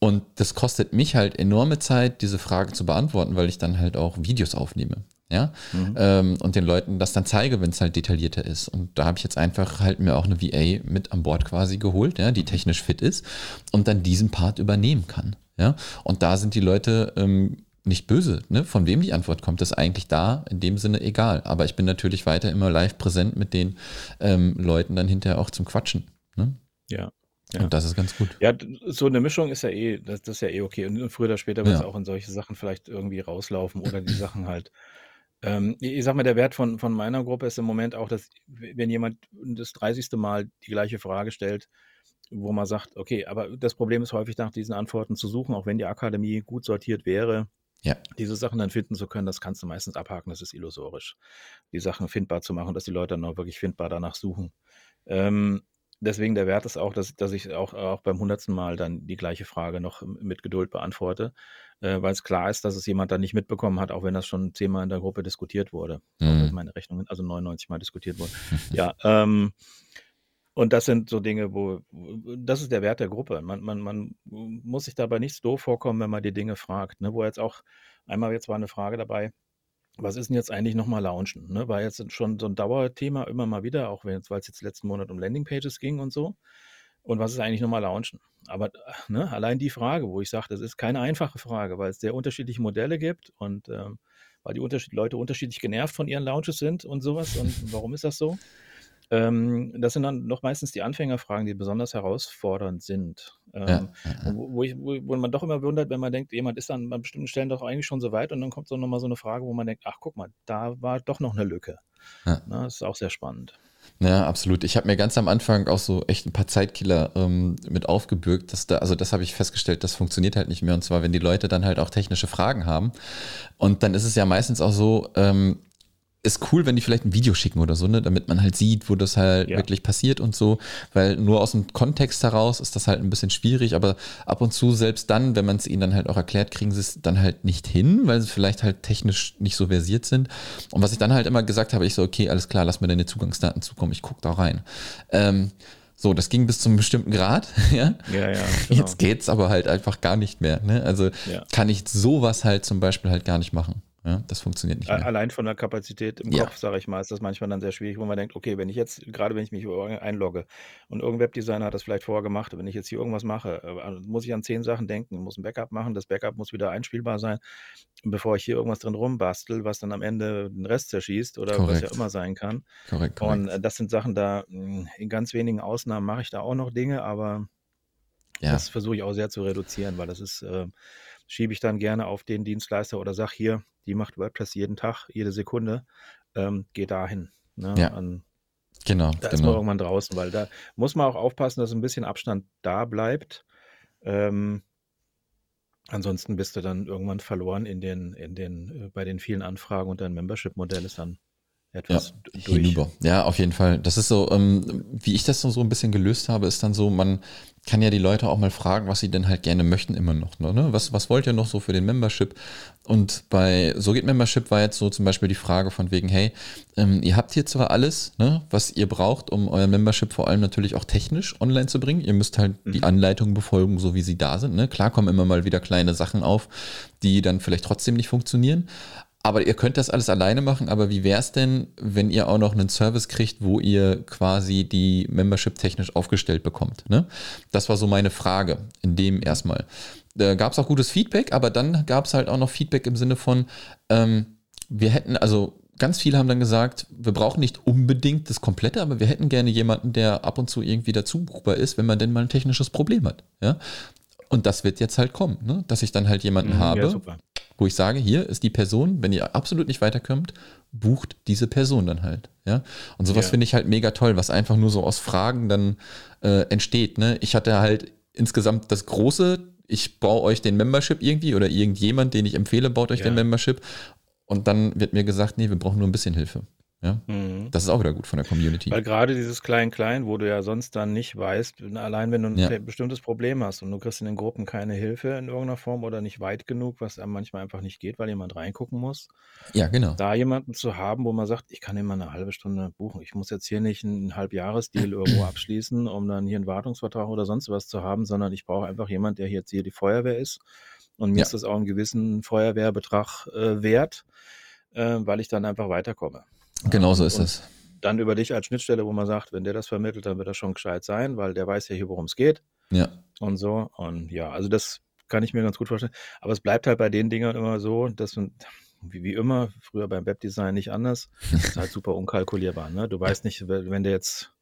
Und das kostet mich halt enorme Zeit, diese Frage zu beantworten, weil ich dann halt auch Videos aufnehme. Ja, mhm. ähm, und den Leuten das dann zeige, wenn es halt detaillierter ist. Und da habe ich jetzt einfach halt mir auch eine VA mit an Bord quasi geholt, ja, die technisch fit ist und dann diesen Part übernehmen kann. Ja, und da sind die Leute ähm, nicht böse, ne? Von wem die Antwort kommt, ist eigentlich da in dem Sinne egal. Aber ich bin natürlich weiter immer live präsent mit den ähm, Leuten dann hinterher auch zum Quatschen. Ne? Ja. Ja. Und das ist ganz gut. Ja, so eine Mischung ist ja eh, das, das ist ja eh okay. Und früher oder später wird es ja. auch in solche Sachen vielleicht irgendwie rauslaufen oder die Sachen halt. Ähm, ich sag mal, der Wert von, von meiner Gruppe ist im Moment auch, dass, wenn jemand das 30. Mal die gleiche Frage stellt, wo man sagt, okay, aber das Problem ist häufig nach diesen Antworten zu suchen, auch wenn die Akademie gut sortiert wäre, ja. diese Sachen dann finden zu können, das kannst du meistens abhaken, das ist illusorisch. Die Sachen findbar zu machen, dass die Leute dann auch wirklich findbar danach suchen. Ähm, deswegen der Wert ist auch, dass, dass ich auch, auch beim hundertsten Mal dann die gleiche Frage noch mit Geduld beantworte, äh, weil es klar ist, dass es jemand dann nicht mitbekommen hat, auch wenn das schon zehnmal in der Gruppe diskutiert wurde. Mhm. Meine Rechnung, also 99 Mal diskutiert wurde. ja, ähm, und das sind so Dinge, wo, das ist der Wert der Gruppe. Man, man, man muss sich dabei nicht doof vorkommen, wenn man die Dinge fragt. Ne? Wo jetzt auch, einmal jetzt war eine Frage dabei, was ist denn jetzt eigentlich nochmal Launchen? Ne? War jetzt schon so ein Dauerthema immer mal wieder, auch weil es jetzt letzten Monat um Landingpages ging und so. Und was ist eigentlich nochmal Launchen? Aber ne, allein die Frage, wo ich sage, das ist keine einfache Frage, weil es sehr unterschiedliche Modelle gibt und ähm, weil die Unterschied Leute unterschiedlich genervt von ihren Launches sind und sowas. Und warum ist das so? Ähm, das sind dann noch meistens die Anfängerfragen, die besonders herausfordernd sind. Ähm, ja, ja. Wo, ich, wo, wo, man doch immer wundert, wenn man denkt, jemand ist dann an bestimmten Stellen doch eigentlich schon so weit und dann kommt so nochmal so eine Frage, wo man denkt, ach guck mal, da war doch noch eine Lücke. Ja. Na, das ist auch sehr spannend. Ja, absolut. Ich habe mir ganz am Anfang auch so echt ein paar Zeitkiller ähm, mit aufgebürgt. Dass da, also das habe ich festgestellt, das funktioniert halt nicht mehr. Und zwar, wenn die Leute dann halt auch technische Fragen haben. Und dann ist es ja meistens auch so, ähm, ist cool, wenn die vielleicht ein Video schicken oder so, ne, damit man halt sieht, wo das halt ja. wirklich passiert und so, weil nur aus dem Kontext heraus ist das halt ein bisschen schwierig, aber ab und zu selbst dann, wenn man es ihnen dann halt auch erklärt, kriegen sie es dann halt nicht hin, weil sie vielleicht halt technisch nicht so versiert sind. Und was ich dann halt immer gesagt habe, ich so, okay, alles klar, lass mir deine Zugangsdaten zukommen, ich gucke da rein. Ähm, so, das ging bis zum bestimmten Grad, ja. Ja, ja. Genau. Jetzt geht's aber halt einfach gar nicht mehr. Ne? Also ja. kann ich sowas halt zum Beispiel halt gar nicht machen. Ja, das funktioniert nicht mehr. Allein von der Kapazität im ja. Kopf, sage ich mal, ist das manchmal dann sehr schwierig, wo man denkt, okay, wenn ich jetzt, gerade wenn ich mich einlogge und irgendein Webdesigner hat das vielleicht vorher gemacht, wenn ich jetzt hier irgendwas mache, äh, muss ich an zehn Sachen denken, muss ein Backup machen, das Backup muss wieder einspielbar sein, bevor ich hier irgendwas drin rumbastel, was dann am Ende den Rest zerschießt oder korrekt. was ja immer sein kann. Korrekt, korrekt. Und äh, das sind Sachen, da hm, in ganz wenigen Ausnahmen mache ich da auch noch Dinge, aber ja. das versuche ich auch sehr zu reduzieren, weil das ist, äh, schiebe ich dann gerne auf den Dienstleister oder sag hier, die macht WordPress jeden Tag, jede Sekunde, ähm, geh dahin. Ne? Ja. An, genau. Da genau. ist man irgendwann draußen, weil da muss man auch aufpassen, dass ein bisschen Abstand da bleibt. Ähm, ansonsten bist du dann irgendwann verloren in den, in den, äh, bei den vielen Anfragen und dein Membership-Modell ist dann etwas ja, durch. Hinüber. Ja, auf jeden Fall. Das ist so, ähm, wie ich das so ein bisschen gelöst habe, ist dann so, man kann ja die Leute auch mal fragen, was sie denn halt gerne möchten immer noch. Ne? Was, was wollt ihr noch so für den Membership? Und bei So geht Membership war jetzt so zum Beispiel die Frage von wegen, hey, ähm, ihr habt hier zwar alles, ne, was ihr braucht, um euer Membership vor allem natürlich auch technisch online zu bringen. Ihr müsst halt mhm. die Anleitungen befolgen, so wie sie da sind. Ne? Klar kommen immer mal wieder kleine Sachen auf, die dann vielleicht trotzdem nicht funktionieren. Aber ihr könnt das alles alleine machen, aber wie wäre es denn, wenn ihr auch noch einen Service kriegt, wo ihr quasi die Membership technisch aufgestellt bekommt? Ne? Das war so meine Frage in dem erstmal. Da gab es auch gutes Feedback, aber dann gab es halt auch noch Feedback im Sinne von, ähm, wir hätten, also ganz viele haben dann gesagt, wir brauchen nicht unbedingt das Komplette, aber wir hätten gerne jemanden, der ab und zu irgendwie dazu buchbar ist, wenn man denn mal ein technisches Problem hat. Ja? Und das wird jetzt halt kommen, ne? dass ich dann halt jemanden mhm, habe, ja, wo ich sage, hier ist die Person, wenn ihr absolut nicht weiterkommt, bucht diese Person dann halt. Ja? Und sowas ja. finde ich halt mega toll, was einfach nur so aus Fragen dann äh, entsteht. Ne? Ich hatte halt insgesamt das große, ich baue euch den Membership irgendwie oder irgendjemand, den ich empfehle, baut euch ja. den Membership. Und dann wird mir gesagt, nee, wir brauchen nur ein bisschen Hilfe. Ja? Mhm. Das ist auch wieder gut von der Community. Weil gerade dieses Klein-Klein, wo du ja sonst dann nicht weißt, allein wenn du ein ja. bestimmtes Problem hast und du kriegst in den Gruppen keine Hilfe in irgendeiner Form oder nicht weit genug, was einem manchmal einfach nicht geht, weil jemand reingucken muss. Ja, genau. Da jemanden zu haben, wo man sagt, ich kann immer eine halbe Stunde buchen. Ich muss jetzt hier nicht einen Halbjahresdeal irgendwo abschließen, um dann hier einen Wartungsvertrag oder sonst was zu haben, sondern ich brauche einfach jemanden, der jetzt hier die Feuerwehr ist. Und mir ja. ist das auch einen gewissen Feuerwehrbetrag äh, wert, äh, weil ich dann einfach weiterkomme. Genau so ist es. Dann über dich als Schnittstelle, wo man sagt, wenn der das vermittelt, dann wird das schon gescheit sein, weil der weiß ja hier, worum es geht. Ja. Und so. Und ja, also das kann ich mir ganz gut vorstellen. Aber es bleibt halt bei den Dingern immer so, dass man, wie, wie immer, früher beim Webdesign nicht anders, ist halt super unkalkulierbar. Ne? Du weißt nicht, wenn der jetzt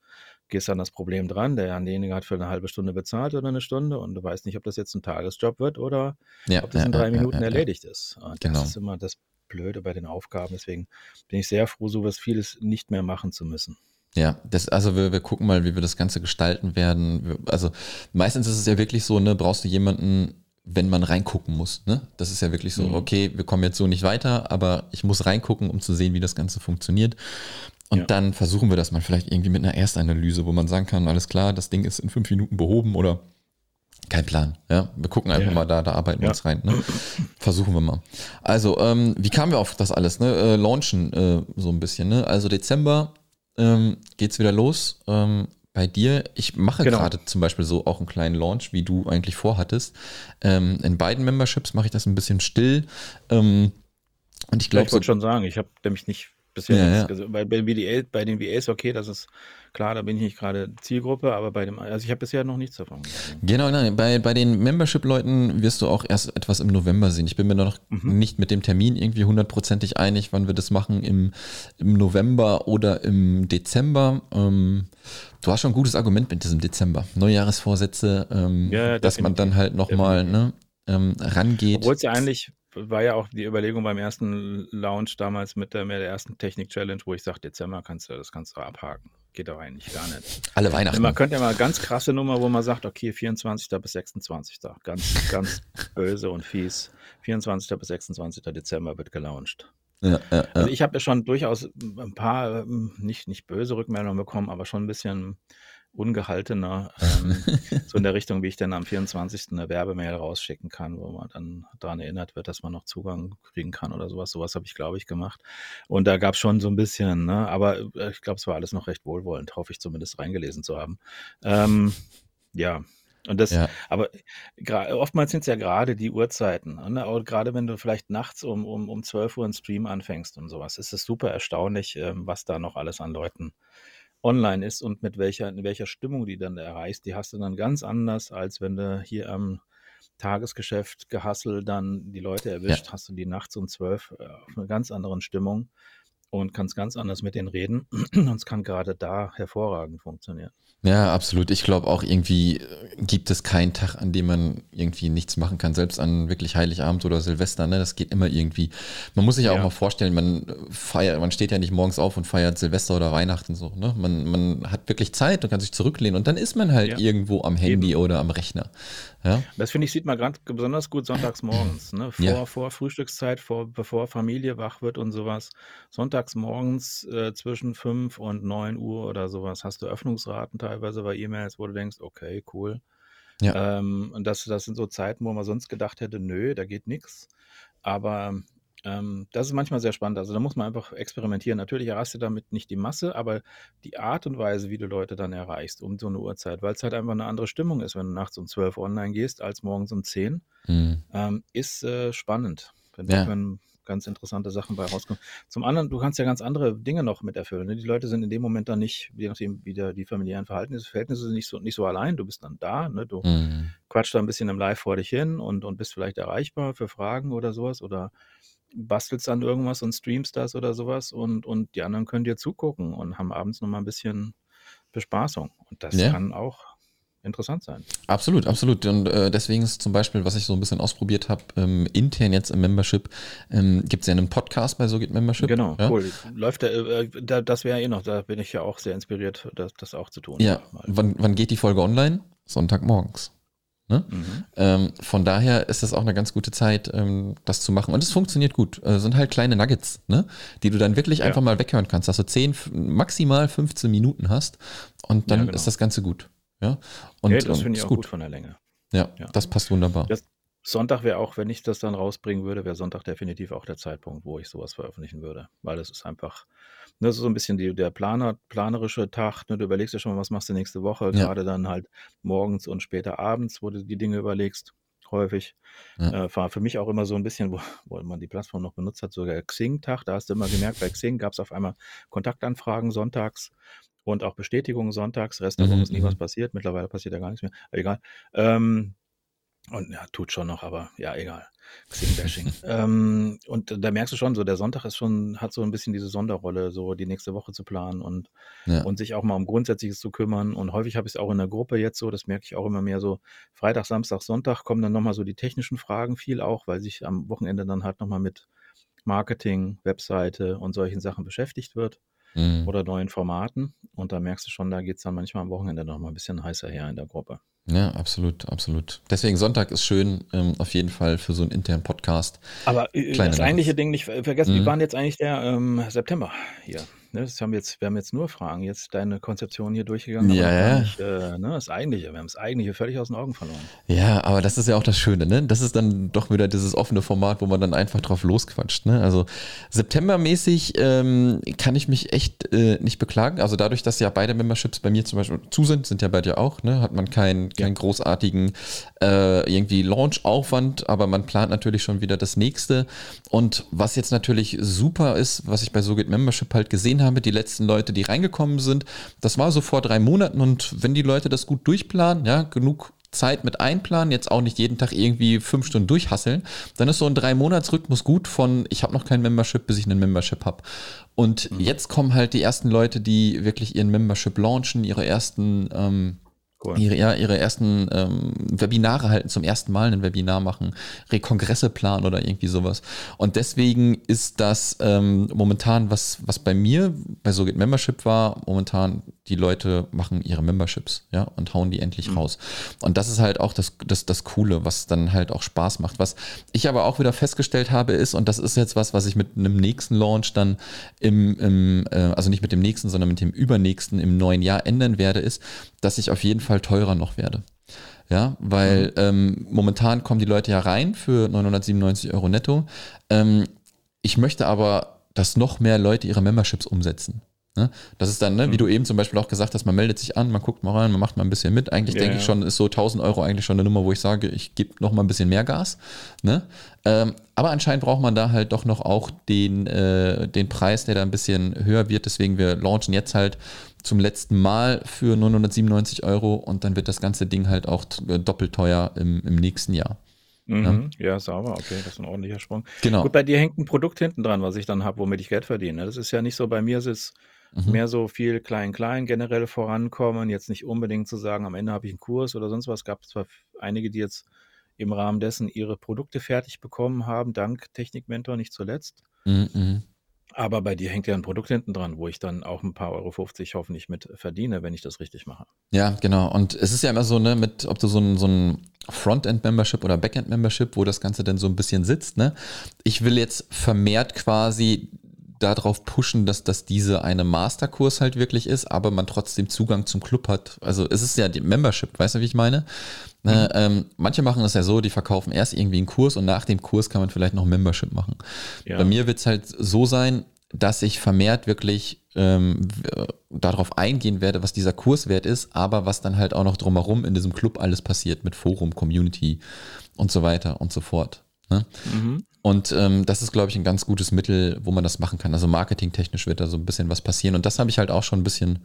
gehst an das Problem dran, derjenige hat für eine halbe Stunde bezahlt oder eine Stunde und du weißt nicht, ob das jetzt ein Tagesjob wird oder ja, ob das in drei ja, Minuten ja, erledigt ist. Und genau. Das ist immer das Blöde bei den Aufgaben. Deswegen bin ich sehr froh, sowas vieles nicht mehr machen zu müssen. Ja, das, also wir, wir gucken mal, wie wir das Ganze gestalten werden. Also meistens ist es ja wirklich so, ne, brauchst du jemanden, wenn man reingucken muss. Ne? Das ist ja wirklich so, mhm. okay, wir kommen jetzt so nicht weiter, aber ich muss reingucken, um zu sehen, wie das Ganze funktioniert. Und ja. dann versuchen wir das mal vielleicht irgendwie mit einer Erstanalyse, wo man sagen kann, alles klar, das Ding ist in fünf Minuten behoben oder kein Plan, ja. Wir gucken einfach ja. mal da, da arbeiten wir uns rein. Ne? Versuchen wir mal. Also, ähm, wie kamen wir auf das alles? Ne? Äh, launchen äh, so ein bisschen. Ne? Also Dezember ähm, geht's wieder los. Ähm, bei dir, ich mache genau. gerade zum Beispiel so auch einen kleinen Launch, wie du eigentlich vorhattest. Ähm, in beiden Memberships mache ich das ein bisschen still. Ähm, und ich glaube. Ich wollte so, schon sagen, ich habe nämlich nicht bisher ja, ja. Also bei, bei, VDA, bei den VAs okay, das ist klar, da bin ich nicht gerade Zielgruppe, aber bei dem, also ich habe bisher noch nichts davon. Gesehen. Genau, nein, bei, bei den Membership-Leuten wirst du auch erst etwas im November sehen. Ich bin mir noch mhm. nicht mit dem Termin irgendwie hundertprozentig einig, wann wir das machen, im, im November oder im Dezember. Ähm, du hast schon ein gutes Argument mit diesem Dezember. Neujahresvorsätze, ähm, ja, dass man dann halt nochmal ne, ähm, rangeht. Obwohl es ja eigentlich war ja auch die Überlegung beim ersten Launch damals mit der, mit der ersten Technik-Challenge, wo ich sage, Dezember kannst du das kannst du abhaken. Geht doch eigentlich gar nicht. Alle Weihnachten. Man könnte ja mal ganz krasse Nummer, wo man sagt, okay, 24. bis 26. Ganz, ganz böse und fies. 24. bis 26. Dezember wird gelauncht. Ja, ja, ja. Also ich habe ja schon durchaus ein paar, ähm, nicht, nicht böse Rückmeldungen bekommen, aber schon ein bisschen ungehaltener, ähm, so in der Richtung, wie ich dann am 24. eine Werbemail rausschicken kann, wo man dann daran erinnert wird, dass man noch Zugang kriegen kann oder sowas. Sowas habe ich, glaube ich, gemacht. Und da gab es schon so ein bisschen, ne? aber äh, ich glaube, es war alles noch recht wohlwollend, hoffe ich zumindest reingelesen zu haben. Ähm, ja, und das, ja. aber oftmals sind es ja gerade die Uhrzeiten. Ne? Gerade wenn du vielleicht nachts um, um, um 12 Uhr einen Stream anfängst und sowas, ist es super erstaunlich, ähm, was da noch alles an Leuten online ist und mit welcher, in welcher Stimmung die dann erreichst, die hast du dann ganz anders, als wenn du hier am Tagesgeschäft gehasselt dann die Leute erwischt, ja. hast du die nachts um zwölf äh, auf einer ganz anderen Stimmung und kannst ganz anders mit denen reden. Und es kann gerade da hervorragend funktionieren. Ja, absolut. Ich glaube auch irgendwie äh, gibt es keinen Tag, an dem man irgendwie nichts machen kann, selbst an wirklich Heiligabend oder Silvester. Ne? Das geht immer irgendwie. Man muss sich ja auch mal vorstellen, man feiert, man steht ja nicht morgens auf und feiert Silvester oder Weihnachten so. Ne? Man, man hat wirklich Zeit und kann sich zurücklehnen und dann ist man halt ja. irgendwo am Handy Eben. oder am Rechner. Ja? Das finde ich, sieht man gerade besonders gut sonntags morgens. Ne? Vor, ja. vor Frühstückszeit, vor, bevor Familie wach wird und sowas. Sonntags morgens äh, zwischen 5 und 9 Uhr oder sowas hast du Öffnungsraten teilweise bei E-Mails, wo du denkst, okay, cool. Ja. Ähm, und das, das sind so Zeiten, wo man sonst gedacht hätte, nö, da geht nichts. Aber ähm, das ist manchmal sehr spannend. Also da muss man einfach experimentieren. Natürlich erreichst du damit nicht die Masse, aber die Art und Weise, wie du Leute dann erreichst um so eine Uhrzeit, weil es halt einfach eine andere Stimmung ist, wenn du nachts um 12 online gehst als morgens um 10, mhm. ähm, ist äh, spannend. Wenn ja. können ganz interessante Sachen bei rauskommen. Zum anderen, du kannst ja ganz andere Dinge noch mit erfüllen. Ne? Die Leute sind in dem Moment dann nicht, je nachdem, wie der, die familiären Verhältnisse, Verhältnisse sind, nicht so, nicht so allein. Du bist dann da, ne? du mhm. quatschst da ein bisschen im Live vor dich hin und, und bist vielleicht erreichbar für Fragen oder sowas oder bastelst an irgendwas und streamst das oder sowas und, und die anderen können dir zugucken und haben abends nochmal ein bisschen Bespaßung. Und das ja. kann auch interessant sein. Absolut, absolut. Und äh, deswegen ist zum Beispiel, was ich so ein bisschen ausprobiert habe, ähm, intern jetzt im Membership, ähm, gibt es ja einen Podcast bei So geht Membership. Genau, ja? cool. Läuft der, äh, da, das wäre eh noch, da bin ich ja auch sehr inspiriert, das, das auch zu tun. Ja, wann, wann geht die Folge online? Sonntagmorgens. Ne? Mhm. Ähm, von daher ist das auch eine ganz gute Zeit, ähm, das zu machen. Und es funktioniert gut. Es sind halt kleine Nuggets, ne? die du dann wirklich ja. einfach mal weghören kannst, dass du 10, maximal 15 Minuten hast und dann ja, genau. ist das Ganze gut. Ja, und, ja das finde ich auch gut. gut. von der Länge. Ja, ja. das passt wunderbar. Das, Sonntag wäre auch, wenn ich das dann rausbringen würde, wäre Sonntag definitiv auch der Zeitpunkt, wo ich sowas veröffentlichen würde. Weil das ist einfach, das ist so ein bisschen die, der Planer, planerische Tag. Ne? Du überlegst ja schon mal, was machst du nächste Woche, ja. gerade dann halt morgens und später abends, wo du die Dinge überlegst, häufig. Ja. Äh, war für mich auch immer so ein bisschen, wo, wo man die Plattform noch benutzt hat, sogar Xing-Tag. Da hast du immer gemerkt, bei Xing gab es auf einmal Kontaktanfragen sonntags und auch Bestätigungen sonntags. Rest der Woche mhm, ist nie was mhm. passiert. Mittlerweile passiert ja gar nichts mehr. Aber egal. Ähm, und ja, tut schon noch, aber ja, egal. Xing-Bashing. ähm, und da merkst du schon, so der Sonntag ist schon, hat so ein bisschen diese Sonderrolle, so die nächste Woche zu planen und, ja. und sich auch mal um Grundsätzliches zu kümmern. Und häufig habe ich es auch in der Gruppe jetzt so, das merke ich auch immer mehr so, Freitag, Samstag, Sonntag kommen dann nochmal so die technischen Fragen viel auch, weil sich am Wochenende dann halt nochmal mit Marketing, Webseite und solchen Sachen beschäftigt wird mhm. oder neuen Formaten. Und da merkst du schon, da geht es dann manchmal am Wochenende nochmal ein bisschen heißer her in der Gruppe. Ja, absolut, absolut. Deswegen Sonntag ist schön, ähm, auf jeden Fall für so einen internen Podcast. Aber äh, das eigentliche Ding nicht vergessen, mhm. wie war denn jetzt eigentlich der ähm, September hier? Ne, das haben jetzt, wir haben jetzt nur Fragen, jetzt deine Konzeption hier durchgegangen. Ja, ja. Nicht, äh, ne, das Eigentliche, wir haben das Eigentliche völlig aus den Augen verloren. Ja, aber das ist ja auch das Schöne, ne? Das ist dann doch wieder dieses offene Format, wo man dann einfach drauf losquatscht, ne? Also Septembermäßig ähm, kann ich mich echt äh, nicht beklagen. Also dadurch, dass ja beide Memberships bei mir zum Beispiel zu sind, sind ja bei dir auch, ne? Hat man keinen keinen ja. großartigen äh, irgendwie Launch-Aufwand, aber man plant natürlich schon wieder das nächste. Und was jetzt natürlich super ist, was ich bei SoGit Membership halt gesehen gesehen habe, die letzten Leute, die reingekommen sind, das war so vor drei Monaten und wenn die Leute das gut durchplanen, ja, genug Zeit mit einplanen, jetzt auch nicht jeden Tag irgendwie fünf Stunden durchhasseln, dann ist so ein Drei-Monats-Rhythmus gut von ich habe noch kein Membership, bis ich einen Membership habe. Und mhm. jetzt kommen halt die ersten Leute, die wirklich ihren Membership launchen, ihre ersten ähm, Cool. Ihre, ja, ihre ersten ähm, Webinare halten, zum ersten Mal ein Webinar machen, Rekongresse planen oder irgendwie sowas. Und deswegen ist das ähm, momentan, was, was bei mir bei SoGit Membership war, momentan die Leute machen ihre Memberships, ja, und hauen die endlich mhm. raus. Und das ist halt auch das, das, das Coole, was dann halt auch Spaß macht. Was ich aber auch wieder festgestellt habe, ist, und das ist jetzt was, was ich mit einem nächsten Launch dann im, im äh, also nicht mit dem nächsten, sondern mit dem übernächsten im neuen Jahr ändern werde, ist, dass ich auf jeden Fall teurer noch werde. Ja, weil mhm. ähm, momentan kommen die Leute ja rein für 997 Euro netto. Ähm, ich möchte aber, dass noch mehr Leute ihre Memberships umsetzen. Ne? Das ist dann, ne, wie mhm. du eben zum Beispiel auch gesagt hast, man meldet sich an, man guckt mal rein, man macht mal ein bisschen mit. Eigentlich ja, denke ja. ich schon, ist so 1000 Euro eigentlich schon eine Nummer, wo ich sage, ich gebe noch mal ein bisschen mehr Gas. Ne? Ähm, aber anscheinend braucht man da halt doch noch auch den, äh, den Preis, der da ein bisschen höher wird. Deswegen wir launchen jetzt halt zum letzten Mal für 997 Euro und dann wird das ganze Ding halt auch äh, doppelt teuer im, im nächsten Jahr. Mhm. Ja. ja, sauber, okay, das ist ein ordentlicher Sprung. Genau. Gut, bei dir hängt ein Produkt hinten dran, was ich dann habe, womit ich Geld verdiene. Das ist ja nicht so, bei mir ist es Mhm. Mehr so viel klein-klein generell vorankommen, jetzt nicht unbedingt zu sagen, am Ende habe ich einen Kurs oder sonst was. Es gab zwar einige, die jetzt im Rahmen dessen ihre Produkte fertig bekommen haben, dank Technikmentor nicht zuletzt. Mhm. Aber bei dir hängt ja ein Produkt hinten dran, wo ich dann auch ein paar Euro 50 hoffentlich mit verdiene, wenn ich das richtig mache. Ja, genau. Und es ist ja immer so, ne, mit, ob du so ein, so ein Frontend-Membership oder Backend-Membership, wo das Ganze dann so ein bisschen sitzt, ne? Ich will jetzt vermehrt quasi darauf pushen, dass das diese eine Masterkurs halt wirklich ist, aber man trotzdem Zugang zum Club hat. Also es ist ja die Membership, weißt du, wie ich meine? Ne, mhm. ähm, manche machen das ja so, die verkaufen erst irgendwie einen Kurs und nach dem Kurs kann man vielleicht noch Membership machen. Ja. Bei mir wird es halt so sein, dass ich vermehrt wirklich ähm, darauf eingehen werde, was dieser Kurs wert ist, aber was dann halt auch noch drumherum in diesem Club alles passiert mit Forum, Community und so weiter und so fort. Ne? Mhm. Und ähm, das ist, glaube ich, ein ganz gutes Mittel, wo man das machen kann. Also marketingtechnisch wird da so ein bisschen was passieren. Und das habe ich halt auch schon ein bisschen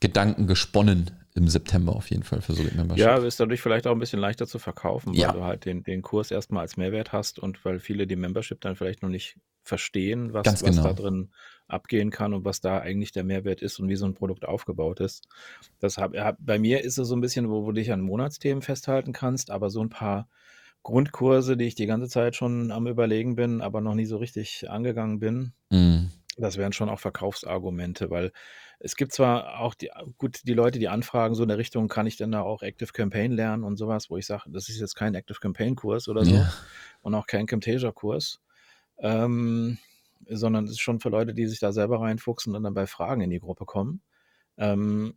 Gedanken gesponnen im September auf jeden Fall für so Membership. Ja, ist dadurch vielleicht auch ein bisschen leichter zu verkaufen, weil ja. du halt den, den Kurs erstmal als Mehrwert hast und weil viele die Membership dann vielleicht noch nicht verstehen, was, was genau. da drin abgehen kann und was da eigentlich der Mehrwert ist und wie so ein Produkt aufgebaut ist. Das hab, bei mir ist es so ein bisschen, wo, wo du dich an Monatsthemen festhalten kannst, aber so ein paar Grundkurse, die ich die ganze Zeit schon am Überlegen bin, aber noch nie so richtig angegangen bin. Mhm. Das wären schon auch Verkaufsargumente, weil es gibt zwar auch die, gut, die Leute, die anfragen, so in der Richtung, kann ich denn da auch Active Campaign lernen und sowas, wo ich sage, das ist jetzt kein Active Campaign Kurs oder so Ja. und auch kein Camtasia Kurs, ähm, sondern es ist schon für Leute, die sich da selber reinfuchsen und dann bei Fragen in die Gruppe kommen. Ähm,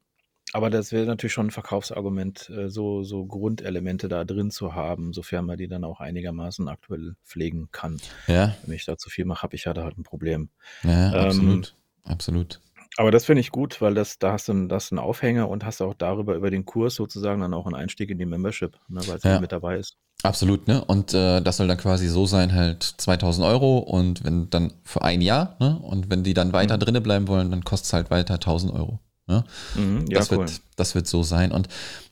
aber das wäre natürlich schon ein Verkaufsargument, äh, so, so Grundelemente da drin zu haben, sofern man die dann auch einigermaßen aktuell pflegen kann. Ja, Wenn ich da zu viel mache, habe ich ja da halt ein Problem. ja, Ähm, absolut. Absolut. aber das finde ich gut, weil das, da hast du, ist einen Aufhänger und hast auch darüber, über den Kurs sozusagen dann auch einen Einstieg in die Membership, ne, weil es Ja. ja. mit dabei ist. Absolut, ne? Und äh, das soll dann quasi so sein, halt 2000 Euro und wenn dann für ein Jahr, ne? Und wenn die dann weiter Mhm. drinne bleiben wollen, dann kostet es halt weiter 1000 Euro. Ne? Mhm, ja, das, cool. wird, das wird so sein. Und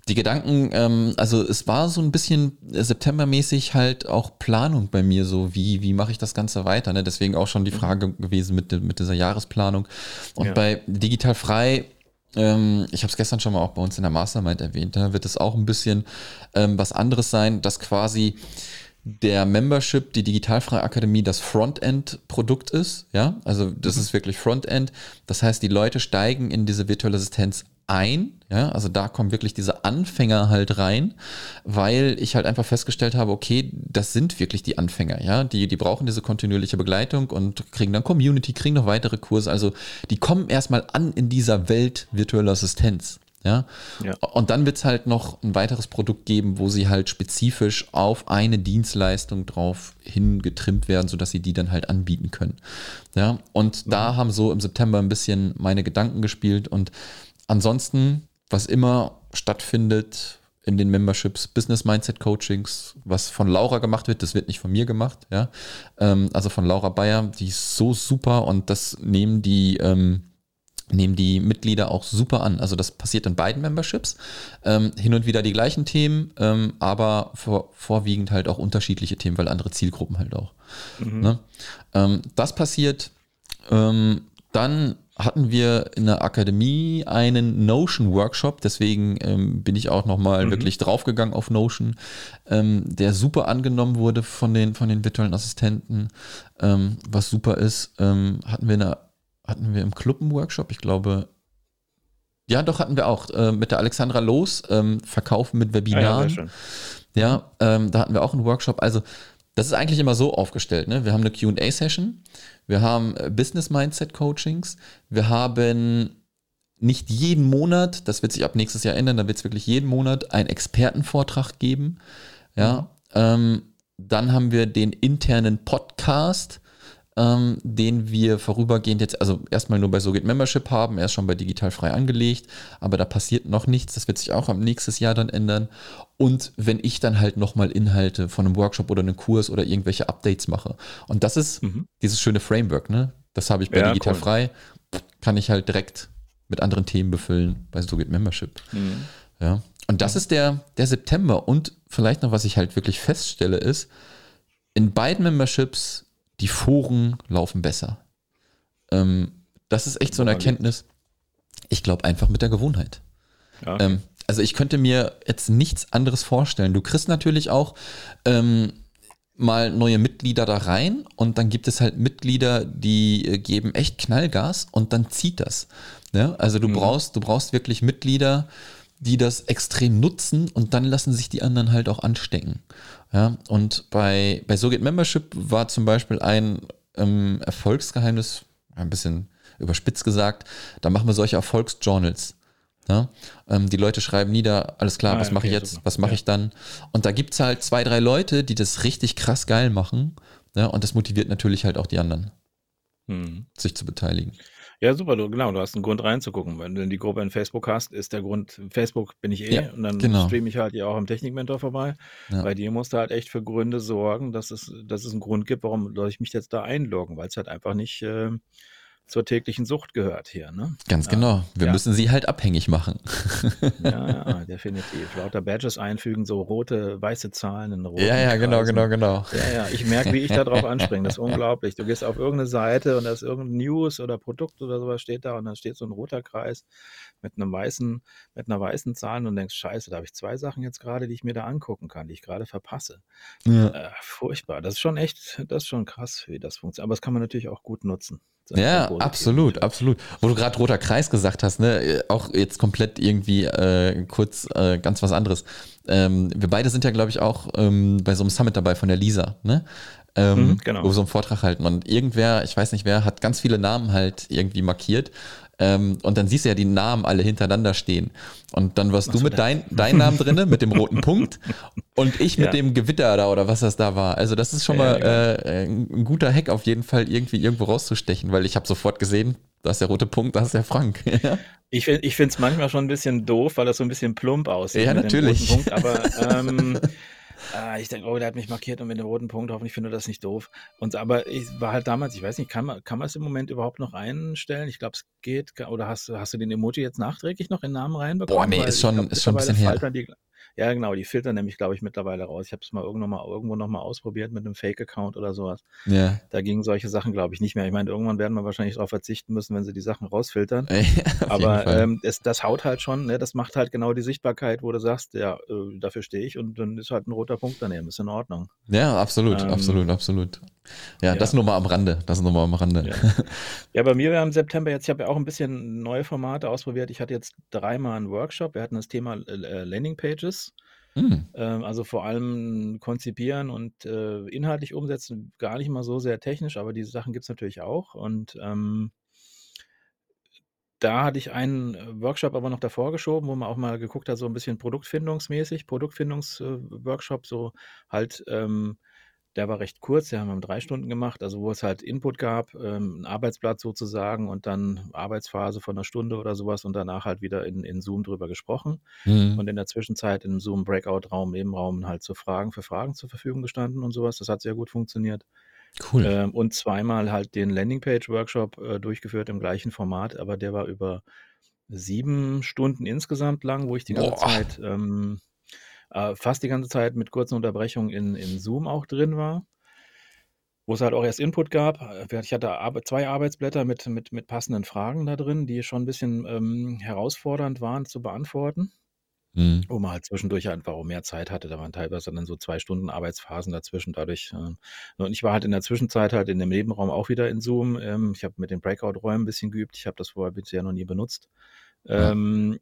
die Gedanken, ähm, also es war so ein bisschen äh, septembermäßig halt auch Planung bei mir, so wie, wie mache ich das Ganze weiter. Ne? Deswegen auch schon die Frage gewesen mit, mit dieser Jahresplanung. Und Ja. bei Digital Frei, ähm, ich habe es gestern schon mal auch bei uns in der Mastermind erwähnt, da wird es auch ein bisschen ähm, was anderes sein, dass quasi der Membership, die Digitalfreie Akademie, das Frontend-Produkt ist. Ja, also das ist wirklich Frontend. Das heißt, die Leute steigen in diese virtuelle Assistenz ein. Ja, also da kommen wirklich diese Anfänger halt rein, weil ich halt einfach festgestellt habe, okay, das sind wirklich die Anfänger. Ja, die, die brauchen diese kontinuierliche Begleitung und kriegen dann Community, kriegen noch weitere Kurse. Also die kommen erstmal an in dieser Welt virtuelle Assistenz. Ja? Ja. Und dann wird es halt noch ein weiteres Produkt geben, wo sie halt spezifisch auf eine Dienstleistung drauf hingetrimmt werden, sodass sie die dann halt anbieten können. Ja, und da haben so im September ein bisschen meine Gedanken gespielt und ansonsten, was immer stattfindet in den Memberships, Business Mindset Coachings, was von Laura gemacht wird, das wird nicht von mir gemacht, ja. Ähm, also von Laura Bayer, die ist so super und das nehmen die, ähm, nehmen die Mitglieder auch super an. Also das passiert in beiden Memberships. Ähm, hin und wieder die gleichen Themen, ähm, aber vor, vorwiegend halt auch unterschiedliche Themen, weil andere Zielgruppen halt auch. Ne? Ähm, das passiert. Ähm, dann hatten wir in der Akademie einen Notion-Workshop, deswegen ähm, bin ich auch nochmal wirklich draufgegangen auf Notion, ähm, der super angenommen wurde von den, von den virtuellen Assistenten, ähm, was super ist. Ähm, hatten wir eine hatten wir im Club einen Workshop, ich glaube, ja, doch hatten wir auch äh, mit der Alexandra Los, ähm, Verkaufen mit Ah, ja, Webinaren. sehr schön. Ja, ähm, da hatten wir auch einen Workshop. Also, das ist eigentlich immer so aufgestellt. Ne? Wir haben eine QA-Session, wir haben äh, Business Mindset Coachings, wir haben nicht jeden Monat, das wird sich ab nächstes Jahr ändern, da wird es wirklich jeden Monat einen Expertenvortrag geben. Ja, ähm, dann haben wir den internen Podcast, ähm, den wir vorübergehend jetzt, also erstmal nur bei So geht Membership haben, er ist schon bei Digital frei angelegt, aber da passiert noch nichts, das wird sich auch am nächstes Jahr dann ändern. Und wenn ich dann halt nochmal Inhalte von einem Workshop oder einem Kurs oder irgendwelche Updates mache. Und das ist Mhm. dieses schöne Framework, ne? Das habe ich bei Ja, Digital cool. frei, kann ich halt direkt mit anderen Themen befüllen bei So geht Membership. Mhm. Ja. Und das ist der, der September. Und vielleicht noch, was ich halt wirklich feststelle, ist, in beiden Memberships, die Foren laufen besser. Ähm, das ist echt so eine? Erkenntnis. Ich glaube einfach mit der Gewohnheit. Ja, Ähm, also ich könnte mir jetzt nichts anderes vorstellen. Du kriegst natürlich auch ähm, mal neue Mitglieder da rein und dann gibt es halt Mitglieder, die äh, geben echt Knallgas und dann zieht das. Ja? Also du Mhm. brauchst, du brauchst wirklich Mitglieder, die das extrem nutzen und dann lassen sich die anderen halt auch anstecken. Ja? Und bei, bei So geht Membership war zum Beispiel ein ähm, Erfolgsgeheimnis, ein bisschen überspitzt gesagt, da machen wir solche Erfolgsjournals. Ja? Ähm, die Leute schreiben nieder, alles klar, Ah, was mache ich okay, jetzt, super. was mache Ja. ich dann? Und da gibt es halt zwei, drei Leute, die das richtig krass geil machen. Ja? Und das motiviert natürlich halt auch die anderen, Mhm. sich zu beteiligen. Ja, super, du, genau, du hast einen Grund reinzugucken. Wenn du die Gruppe in Facebook hast, ist der Grund, Facebook bin ich eh Ja, und dann genau. streame ich halt ja auch im Technikmentor vorbei. Ja. Bei dir musst du halt echt für Gründe sorgen, dass es, dass es einen Grund gibt, warum soll ich mich jetzt da einloggen, weil es halt einfach nicht äh, zur täglichen Sucht gehört hier. Ne? Ganz Ja. genau. Wir Ja. müssen sie halt abhängig machen. Ja, ja, definitiv. Lauter Badges einfügen, so rote, weiße Zahlen in roten ja, ja, genau, Kreisen. genau, genau. Ja, ja, ich merke, wie ich da drauf anspringe. Das ist unglaublich. Du gehst auf irgendeine Seite und da ist irgendein News oder Produkt oder sowas steht da und dann steht so ein roter Kreis mit einem weißen, mit einer weißen Zahl und denkst, scheiße, da habe ich zwei Sachen jetzt gerade, die ich mir da angucken kann, die ich gerade verpasse. Ja. Äh, furchtbar. Das ist schon echt, das ist schon krass, wie das funktioniert. Aber das kann man natürlich auch gut nutzen. Ja, absolut, absolut. Wo du gerade roter Kreis gesagt hast, ne, auch jetzt komplett irgendwie äh, kurz äh, ganz was anderes. Ähm, wir beide sind ja, glaube ich, auch ähm, bei so einem Summit dabei von der Lisa, ne? Ähm, mhm, genau. Wo wir so einen Vortrag halten. Und irgendwer, ich weiß nicht wer, hat ganz viele Namen halt irgendwie markiert. Ähm, und dann siehst du ja die Namen alle hintereinander stehen. Und dann warst was du mit dein, dein Namen drinne, mit dem roten Punkt und ich mit ja. dem Gewitter da oder was das da war. Also das ist schon ja, mal genau. äh, ein guter Hack auf jeden Fall, irgendwie irgendwo rauszustechen, weil ich habe sofort gesehen, da ist der rote Punkt, da ist der Frank. ich finde es manchmal schon ein bisschen doof, weil das so ein bisschen plump aussieht. Ja, natürlich. Punkt, aber ähm, äh, ich denke, oh, der hat mich markiert und mit dem roten Punkt, hoffentlich findet er das nicht doof. Und aber ich war halt damals, ich weiß nicht, kann man, kann man es im Moment überhaupt noch einstellen? Ich glaube, es geht. Oder hast, hast du den Emoji jetzt nachträglich noch in den Namen reinbekommen? Boah, nee, ist schon, glaub, ist schon ein bisschen her. Die, ja, genau, die filtern nämlich, glaube ich, mittlerweile raus. Ich habe es mal irgendwo noch mal, irgendwo noch mal ausprobiert mit einem Fake-Account oder sowas. Ja. Da gingen solche Sachen, glaube ich, nicht mehr. Ich meine, irgendwann werden wir wahrscheinlich darauf verzichten müssen, wenn sie die Sachen rausfiltern. Ja, Aber ähm, es, das haut halt schon, ne? das macht halt genau die Sichtbarkeit, wo du sagst, ja, äh, dafür stehe ich und dann ist halt ein roter Punkt daneben, ist in Ordnung. Ja, absolut, ähm, absolut, absolut. Ja, ja, das nur mal am Rande. Das nur mal am Rande. Ja. ja, bei mir war im September jetzt, ich habe ja auch ein bisschen neue Formate ausprobiert. Ich hatte jetzt dreimal einen Workshop. Wir hatten das Thema äh, Landing Pages. Mhm. Ähm, also vor allem konzipieren und äh, inhaltlich umsetzen, gar nicht mal so sehr technisch, aber diese Sachen gibt es natürlich auch. Und ähm, da hatte ich einen äh, Workshop aber noch davor geschoben, wo man auch mal geguckt hat, so ein bisschen produktfindungsmäßig, Produktfindungsworkshop, äh, so halt ähm, der war recht kurz, den haben wir drei Stunden gemacht, also wo es halt Input gab, ähm, ein Arbeitsblatt sozusagen und dann Arbeitsphase von einer Stunde oder sowas und danach halt wieder in, in Zoom drüber gesprochen mhm. und in der Zwischenzeit im Zoom Breakout-Raum, Nebenraum halt zu Fragen, für Fragen zur Verfügung gestanden und sowas. Das hat sehr gut funktioniert. Cool. Ähm, und zweimal halt den Landingpage-Workshop äh, durchgeführt im gleichen Format, aber der war über sieben Stunden insgesamt lang, wo ich die ganze Boah. Zeit ähm, äh, fast die ganze Zeit mit kurzen Unterbrechungen in, in Zoom auch drin war, wo es halt auch erst Input gab. Äh, ich hatte Ar zwei Arbeitsblätter mit, mit, mit passenden Fragen da drin, die schon ein bisschen ähm, herausfordernd waren zu beantworten. Mhm. Wo man halt zwischendurch einfach auch mehr Zeit hatte. Da waren teilweise dann so zwei Stunden Arbeitsphasen dazwischen. Dadurch. Äh, und ich war halt in der Zwischenzeit halt in dem Nebenraum auch wieder in Zoom. Ähm, ich habe mit den Breakout-Räumen ein bisschen geübt. Ich habe das vorher bisher noch nie benutzt. Ja. Ähm,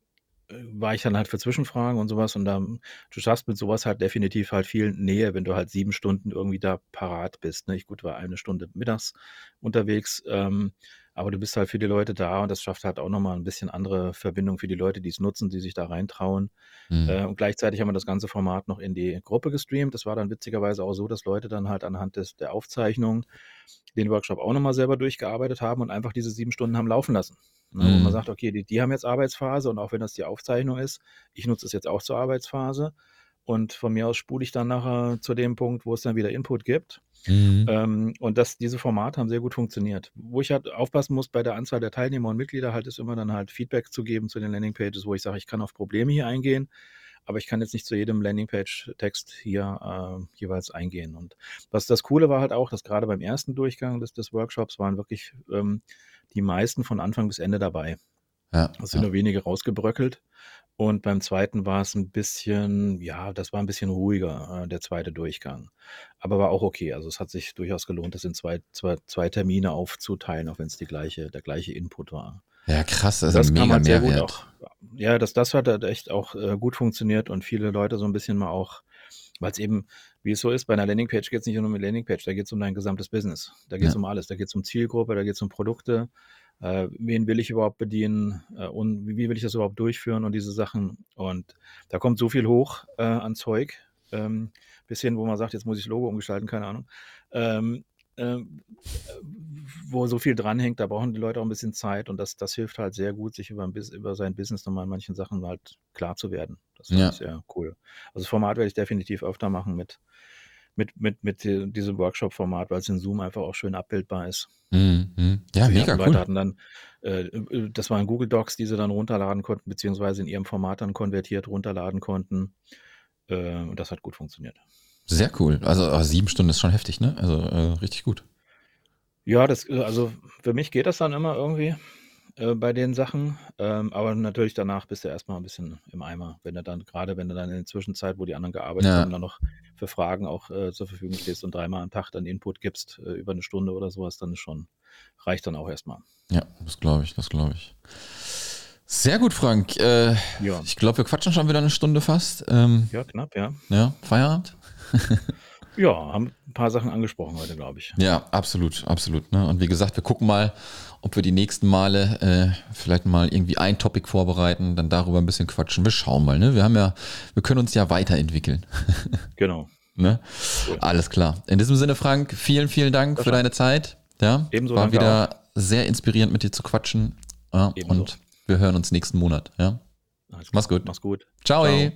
war ich dann halt für Zwischenfragen und sowas und dann, du schaffst mit sowas halt definitiv halt viel Nähe, wenn du halt sieben Stunden irgendwie da parat bist. Ne? Ich gut war eine Stunde mittags unterwegs, ähm, aber du bist halt für die Leute da und das schafft halt auch nochmal ein bisschen andere Verbindung für die Leute, die es nutzen, die sich da reintrauen. Mhm. Äh, und gleichzeitig haben wir das ganze Format noch in die Gruppe gestreamt. Das war dann witzigerweise auch so, dass Leute dann halt anhand des, der Aufzeichnung den Workshop auch nochmal selber durchgearbeitet haben und einfach diese sieben Stunden haben laufen lassen. Ne, mhm. Wo man sagt, okay, die, die haben jetzt Arbeitsphase und auch wenn das die Aufzeichnung ist, ich nutze es jetzt auch zur Arbeitsphase. Und von mir aus spule ich dann nachher zu dem Punkt, wo es dann wieder Input gibt. Mhm. Ähm, und das, diese Formate haben sehr gut funktioniert. Wo ich halt aufpassen muss bei der Anzahl der Teilnehmer und Mitglieder halt ist immer dann halt Feedback zu geben zu den Landingpages, wo ich sage, ich kann auf Probleme hier eingehen, aber ich kann jetzt nicht zu jedem Landingpage-Text hier äh, jeweils eingehen. Und was das Coole war halt auch, dass gerade beim ersten Durchgang des, des Workshops waren wirklich ähm, die meisten von Anfang bis Ende dabei. Ja, es sind ja. nur wenige rausgebröckelt. Und beim zweiten war es ein bisschen, ja, das war ein bisschen ruhiger, äh, der zweite Durchgang. Aber war auch okay. Also es hat sich durchaus gelohnt, das in zwei, zwei, zwei Termine aufzuteilen, auch wenn es die gleiche, der gleiche Input war. Ja, krass, das, das ist ein mega Mehrwert. Auch, ja, das, das hat halt echt auch äh, gut funktioniert und viele Leute so ein bisschen mal auch, weil es eben, wie es so ist, bei einer Landingpage geht es nicht nur um eine Landingpage, da geht es um dein gesamtes Business. Da geht es ja. um alles. Da geht es um Zielgruppe, da geht es um Produkte, äh, wen will ich überhaupt bedienen äh, und wie will ich das überhaupt durchführen und diese Sachen. Und da kommt so viel hoch äh, an Zeug, ähm, bis hin, wo man sagt, jetzt muss ich das Logo umgestalten, keine Ahnung. Ähm, ähm, wo so viel dranhängt, da brauchen die Leute auch ein bisschen Zeit und das, das hilft halt sehr gut, sich über, über sein Business nochmal in manchen Sachen halt klar zu werden. Das ist ja. sehr cool. Also das Format werde ich definitiv öfter machen mit, mit, mit, mit diesem Workshop-Format, weil es in Zoom einfach auch schön abbildbar ist. Mhm. Ja, mega Leute cool. hatten dann, äh, äh, das waren Google Docs, die sie dann runterladen konnten, beziehungsweise in ihrem Format dann konvertiert runterladen konnten. Äh, und das hat gut funktioniert. Sehr cool. Also sieben Stunden ist schon heftig, ne? Also äh, richtig gut. Ja, das, also für mich geht das dann immer irgendwie äh, bei den Sachen. Ähm, aber natürlich danach bist du erstmal ein bisschen im Eimer, wenn du dann, gerade wenn du dann in der Zwischenzeit, wo die anderen gearbeitet ja. haben, dann noch für Fragen auch äh, zur Verfügung stehst und dreimal am Tag dann Input gibst, äh, über eine Stunde oder sowas, dann ist schon, reicht dann auch erstmal. Ja, das glaube ich, das glaube ich. Sehr gut, Frank. Äh, ja. Ich glaube, wir quatschen schon wieder eine Stunde fast. Ähm, ja, knapp, ja. Ja, Feierabend? ja, haben ein paar Sachen angesprochen heute, glaube ich. Ja, absolut, absolut. Ne? Und wie gesagt, wir gucken mal, ob wir die nächsten Male äh, vielleicht mal irgendwie ein Topic vorbereiten, dann darüber ein bisschen quatschen. Wir schauen mal, ne? Wir haben ja, wir können uns ja weiterentwickeln. genau. ne? Cool. Alles klar. In diesem Sinne, Frank, vielen, vielen Dank das für deine Zeit. Ja, Ebenso war wieder auch. sehr inspirierend mit dir zu quatschen. Ja, und wir hören uns nächsten Monat. Ja? Mach's gut. Mach's gut. Ciao. Ciao.